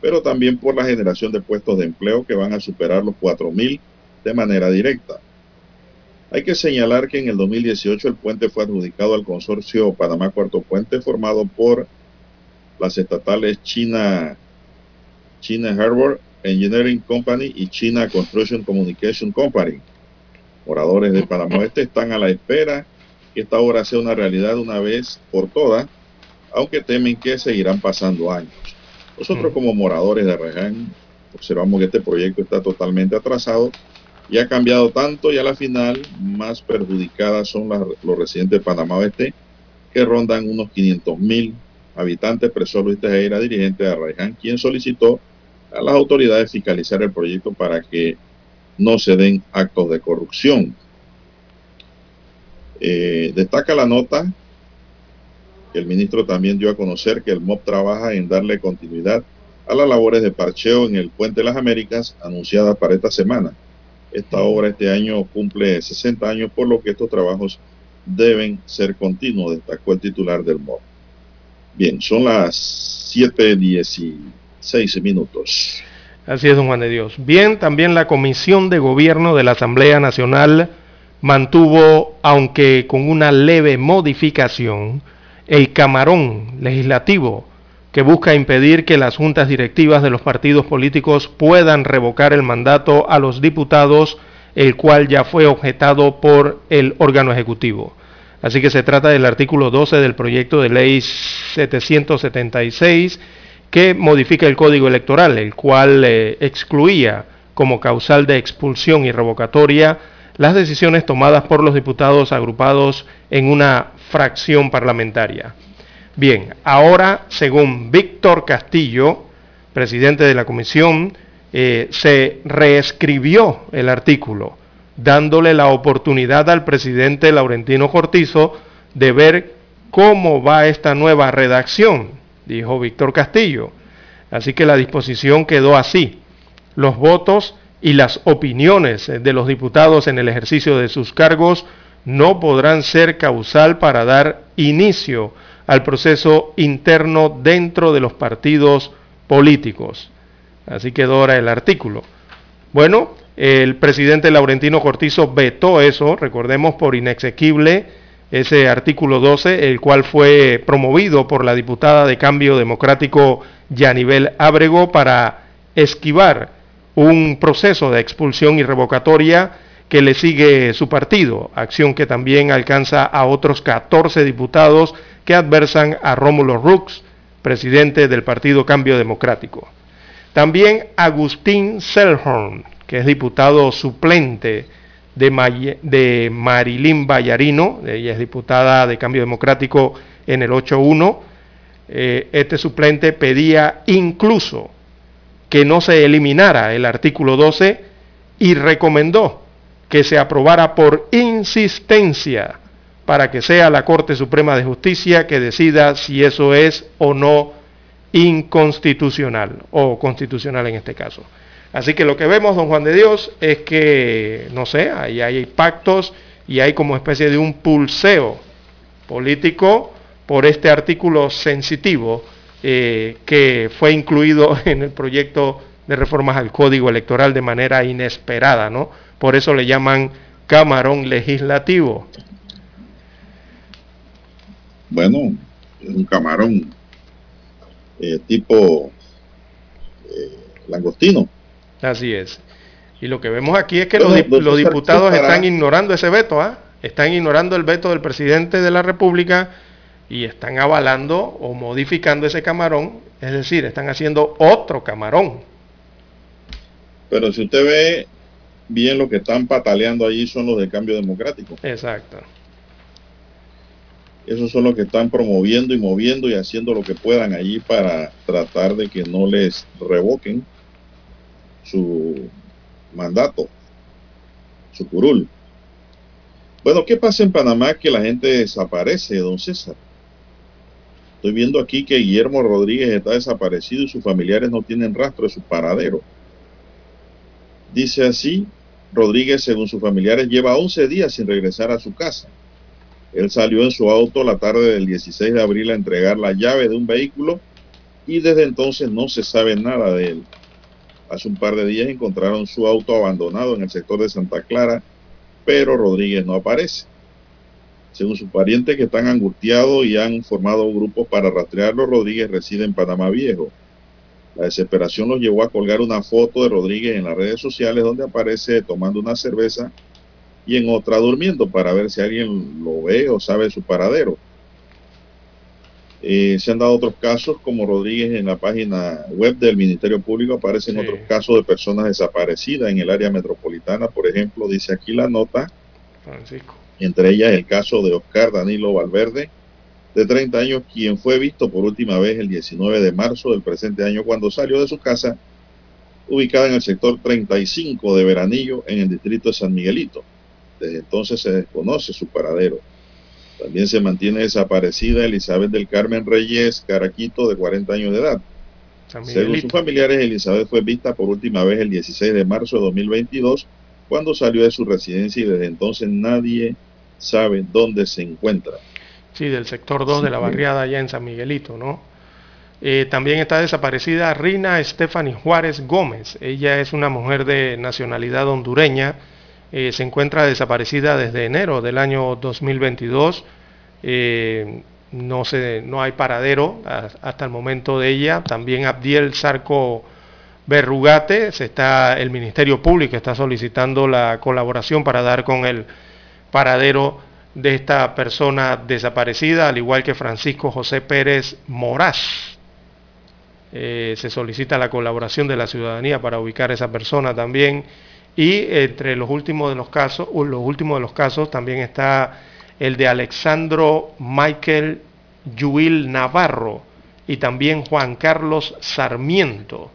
[SPEAKER 3] pero también por la generación de puestos de empleo que van a superar los 4.000 de manera directa. Hay que señalar que en el 2018 el puente fue adjudicado al consorcio Panamá Cuarto Puente formado por las estatales China, China Harbor Engineering Company y China Construction Communication Company. Moradores de Panamá Oeste están a la espera que esta obra sea una realidad una vez por todas, aunque temen que seguirán pasando años. Nosotros como moradores de Reján observamos que este proyecto está totalmente atrasado y ha cambiado tanto y a la final más perjudicadas son los residentes de Panamá Oeste, que rondan unos 500 mil habitantes, preso Luis Tejera, dirigente de Arraiján, quien solicitó a las autoridades fiscalizar el proyecto para que no se den actos de corrupción. Eh, destaca la nota que el ministro también dio a conocer que el MOP trabaja en darle continuidad a las labores de parcheo en el Puente de las Américas anunciadas para esta semana. Esta obra este año cumple 60 años, por lo que estos trabajos deben ser continuos, destacó el titular del MOB. Bien, son las 7.16 minutos.
[SPEAKER 4] Así es, don Juan de Dios. Bien, también la Comisión de Gobierno de la Asamblea Nacional mantuvo, aunque con una leve modificación, el camarón legislativo que busca impedir que las juntas directivas de los partidos políticos puedan revocar el mandato a los diputados, el cual ya fue objetado por el órgano ejecutivo. Así que se trata del artículo 12 del proyecto de ley 776 que modifica el código electoral, el cual eh, excluía como causal de expulsión y revocatoria las decisiones tomadas por los diputados agrupados en una fracción parlamentaria. Bien, ahora, según Víctor Castillo, presidente de la comisión, eh, se reescribió el artículo, dándole la oportunidad al presidente Laurentino Cortizo de ver cómo va esta nueva redacción dijo Víctor Castillo. Así que la disposición quedó así. Los votos y las opiniones de los diputados en el ejercicio de sus cargos no podrán ser causal para dar inicio al proceso interno dentro de los partidos políticos. Así quedó ahora el artículo. Bueno, el presidente Laurentino Cortizo vetó eso, recordemos, por inexequible ese artículo 12, el cual fue promovido por la diputada de Cambio Democrático Yanibel Ábrego para esquivar un proceso de expulsión y revocatoria que le sigue su partido, acción que también alcanza a otros 14 diputados que adversan a Rómulo Rux, presidente del Partido Cambio Democrático. También Agustín Selhorn, que es diputado suplente de, Marilín Vallarino, ella es diputada de Cambio Democrático en el 8-1. Eh, este suplente pedía incluso que no se eliminara el artículo 12 y recomendó que se aprobara por insistencia para que sea la Corte Suprema de Justicia que decida si eso es o no inconstitucional o constitucional en este caso. Así que lo que vemos, don Juan de Dios, es que, no sé, ahí hay pactos y hay como especie de un pulseo político por este artículo sensitivo eh, que fue incluido en el proyecto de reformas al Código Electoral de manera inesperada, ¿no? Por eso le llaman camarón legislativo.
[SPEAKER 3] Bueno, es un camarón eh, tipo eh, langostino.
[SPEAKER 4] Así es. Y lo que vemos aquí es que los, diputados están ignorando ese veto, ¿ah? Están ignorando el veto del presidente de la República y están avalando o modificando ese camarón, es decir, están haciendo otro camarón.
[SPEAKER 3] Pero si usted ve bien lo que están pataleando allí son los de cambio democrático.
[SPEAKER 4] Exacto.
[SPEAKER 3] Esos son los que están promoviendo y moviendo y haciendo lo que puedan allí para tratar de que no les revoquen su mandato, su curul. Bueno, ¿qué pasa en Panamá que la gente desaparece, don César? Estoy viendo aquí que Guillermo Rodríguez está desaparecido y sus familiares no tienen rastro de su paradero. Dice así, Rodríguez, según sus familiares, lleva 11 días sin regresar a su casa. Él salió en su auto la tarde del 16 de abril a entregar la llave de un vehículo y desde entonces no se sabe nada de él. Hace un par de días encontraron su auto abandonado en el sector de Santa Clara, pero Rodríguez no aparece. Según sus parientes que están angustiados y han formado grupos para rastrearlo, Rodríguez reside en Panamá Viejo. La desesperación los llevó a colgar una foto de Rodríguez en las redes sociales donde aparece tomando una cerveza y en otra durmiendo para ver si alguien lo ve o sabe su paradero. Eh, se han dado otros casos, como Rodríguez en la página web del Ministerio Público aparecen otros casos de personas desaparecidas en el área metropolitana. Por ejemplo, dice aquí la nota,
[SPEAKER 4] Francisco.
[SPEAKER 3] entre ellas el caso de Oscar Danilo Valverde, de 30 años, quien fue visto por última vez el 19 de marzo del presente año cuando salió de su casa, ubicada en el sector 35 de Veranillo, en el distrito de San Miguelito. Desde entonces se desconoce su paradero. También se mantiene desaparecida Elizabeth del Carmen Reyes Caraquito, de 40 años de edad. Según sus familiares, Elizabeth fue vista por última vez el 16 de marzo de 2022, cuando salió de su residencia y desde entonces nadie sabe dónde se encuentra.
[SPEAKER 4] Sí, del sector 2 de la barriada allá en San Miguelito, ¿no? Eh, también está desaparecida Rina Stephanie Juárez Gómez. Ella es una mujer de nacionalidad hondureña. Eh, se encuentra desaparecida desde enero del año 2022. Eh, no, se, no hay paradero hasta el momento de ella. También Abdiel Sarco Berrugate, se está, el Ministerio Público está solicitando la colaboración para dar con el paradero de esta persona desaparecida, al igual que Francisco José Pérez Moraz. Eh, se solicita la colaboración de la ciudadanía para ubicar a esa persona también. Y entre los últimos de los casos, los últimos de los casos también está el de Alexandro Michael Yuil Navarro y también Juan Carlos Sarmiento,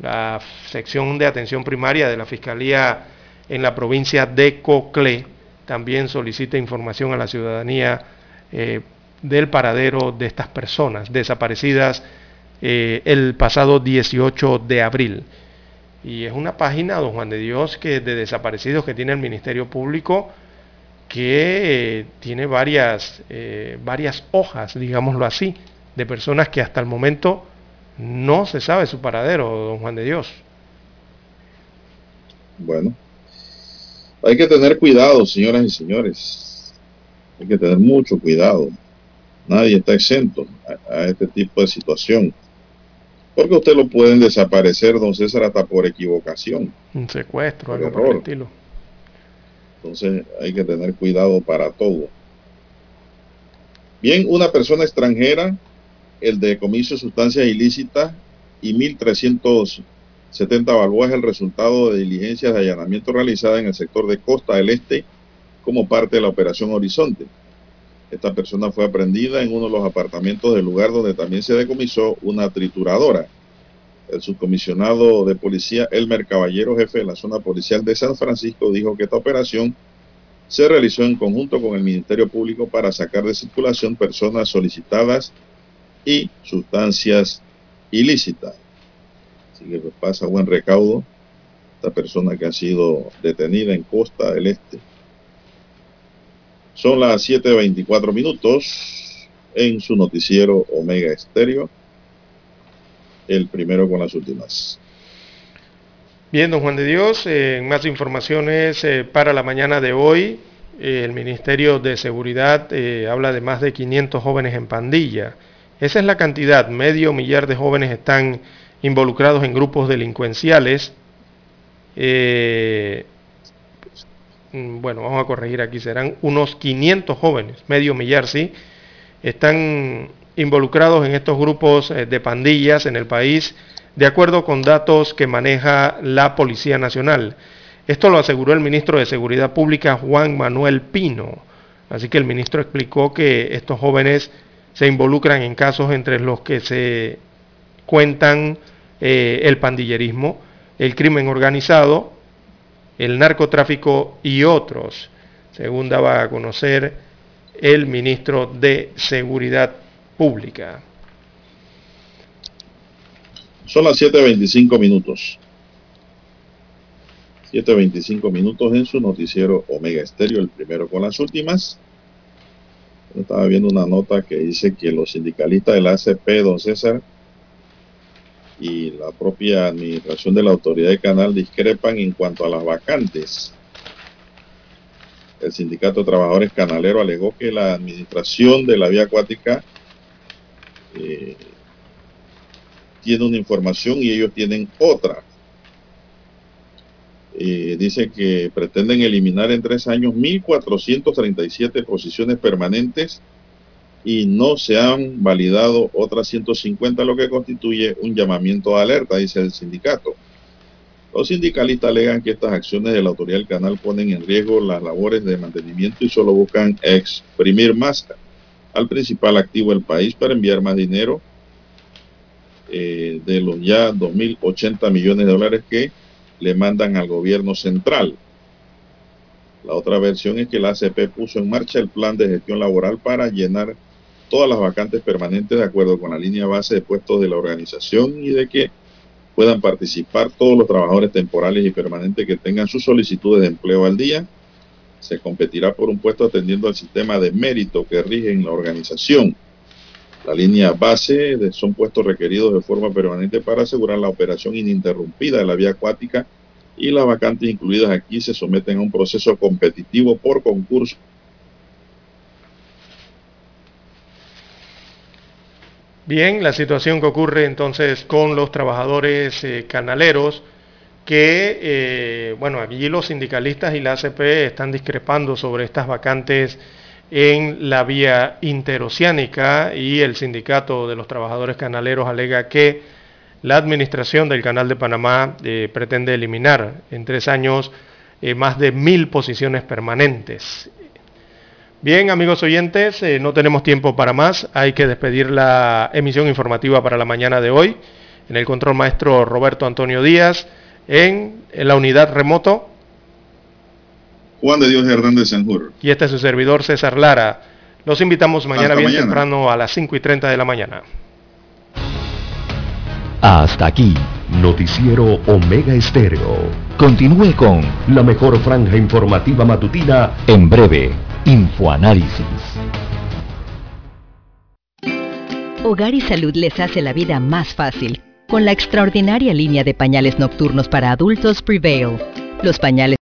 [SPEAKER 4] la sección de atención primaria de la Fiscalía en la provincia de Coclé también solicita información a la ciudadanía eh, del paradero de estas personas desaparecidas eh, el pasado 18 de abril. Y es una página, don Juan de Dios, que de desaparecidos que tiene el Ministerio Público, que eh, tiene varias, eh, varias hojas, digámoslo así, de personas que hasta el momento no se sabe su paradero, don Juan de Dios.
[SPEAKER 3] Bueno, hay que tener cuidado, señoras y señores. Hay que tener mucho cuidado. Nadie está exento a, a este tipo de situación. Porque usted lo pueden desaparecer, don César, hasta por equivocación.
[SPEAKER 4] Un secuestro,
[SPEAKER 3] Por
[SPEAKER 4] algo por el
[SPEAKER 3] error.
[SPEAKER 4] estilo.
[SPEAKER 3] Entonces hay que tener cuidado para todo. Bien, una persona extranjera, el decomiso de sustancias ilícitas y 1.370 balboas es el resultado de diligencias de allanamiento realizadas en el sector de Costa del Este como parte de la Operación Horizonte. Esta persona fue aprendida en uno de los apartamentos del lugar donde también se decomisó una trituradora. El subcomisionado de policía Elmer Caballero, jefe de la zona policial de San Francisco, dijo que esta operación se realizó en conjunto con el Ministerio Público para sacar de circulación personas solicitadas y sustancias ilícitas. Así que pasa buen recaudo esta persona que ha sido detenida en Costa del Este. Son las 7.24 minutos en su noticiero Omega Estéreo, el primero con las últimas.
[SPEAKER 4] Bien, don Juan de Dios, eh, más informaciones eh, para la mañana de hoy. Eh, el Ministerio de Seguridad habla de más de 500 jóvenes en pandilla. Esa es la cantidad, medio millar de jóvenes están involucrados en grupos delincuenciales. Eh, bueno, vamos a corregir aquí, serán unos 500 jóvenes, medio millar, sí, están involucrados en estos grupos eh, de pandillas en el país, de acuerdo con datos que maneja la Policía Nacional. Esto lo aseguró el ministro de Seguridad Pública, Juan Manuel Pino. Así que el ministro explicó que estos jóvenes se involucran en casos entre los que se cuentan eh, el pandillerismo, el crimen organizado, el narcotráfico y otros, según daba a conocer el ministro de Seguridad Pública.
[SPEAKER 3] Son las 7.25 minutos. 7.25 minutos en su noticiero Omega Estéreo, el primero con las últimas. Estaba viendo una nota que dice que los sindicalistas del ACP, don César, y la propia administración de la autoridad de canal discrepan en cuanto a las vacantes. El sindicato de trabajadores canalero alegó que la administración de la vía acuática eh, tiene una información y ellos tienen otra. Eh, dice que pretenden eliminar en tres años 1.437 posiciones permanentes y no se han validado otras 150, lo que constituye un llamamiento de alerta, dice el sindicato. Los sindicalistas alegan que estas acciones de la autoridad del canal ponen en riesgo las labores de mantenimiento y solo buscan exprimir más al principal activo del país para enviar más dinero eh, de los ya 2.080 millones de dólares que le mandan al gobierno central. La otra versión es que la ACP puso en marcha el plan de gestión laboral para llenar todas las vacantes permanentes de acuerdo con la línea base de puestos de la organización y de que puedan participar todos los trabajadores temporales y permanentes que tengan sus solicitudes de empleo al día. Se competirá por un puesto atendiendo al sistema de mérito que rige en la organización. La línea base de- son puestos requeridos de forma permanente para asegurar la operación ininterrumpida de la vía acuática y las vacantes incluidas aquí se someten a un proceso competitivo por concurso.
[SPEAKER 4] Bien, la situación que ocurre entonces con los trabajadores eh, canaleros, que, eh, bueno, allí los sindicalistas y la ACP están discrepando sobre estas vacantes en la vía interoceánica y el sindicato de los trabajadores canaleros alega que la administración del Canal de Panamá eh, pretende eliminar en tres años más de mil posiciones permanentes. Bien, amigos oyentes, eh, no tenemos tiempo para más. Hay que despedir la emisión informativa para la mañana de hoy. En el control maestro Roberto Antonio Díaz, en, en la unidad remoto,
[SPEAKER 3] Juan de Dios Hernández Sanjur.
[SPEAKER 4] y este es su servidor César Lara. Los invitamos mañana bien temprano a las 5 y 30 de la mañana.
[SPEAKER 1] Hasta aquí, Noticiero Omega Estéreo.
[SPEAKER 2] Continúe con
[SPEAKER 1] la mejor franja informativa matutina
[SPEAKER 2] en breve, Infoanálisis.
[SPEAKER 29] Hogar y Salud les hace la vida más fácil con la extraordinaria línea de pañales nocturnos para adultos Prevail. Los pañales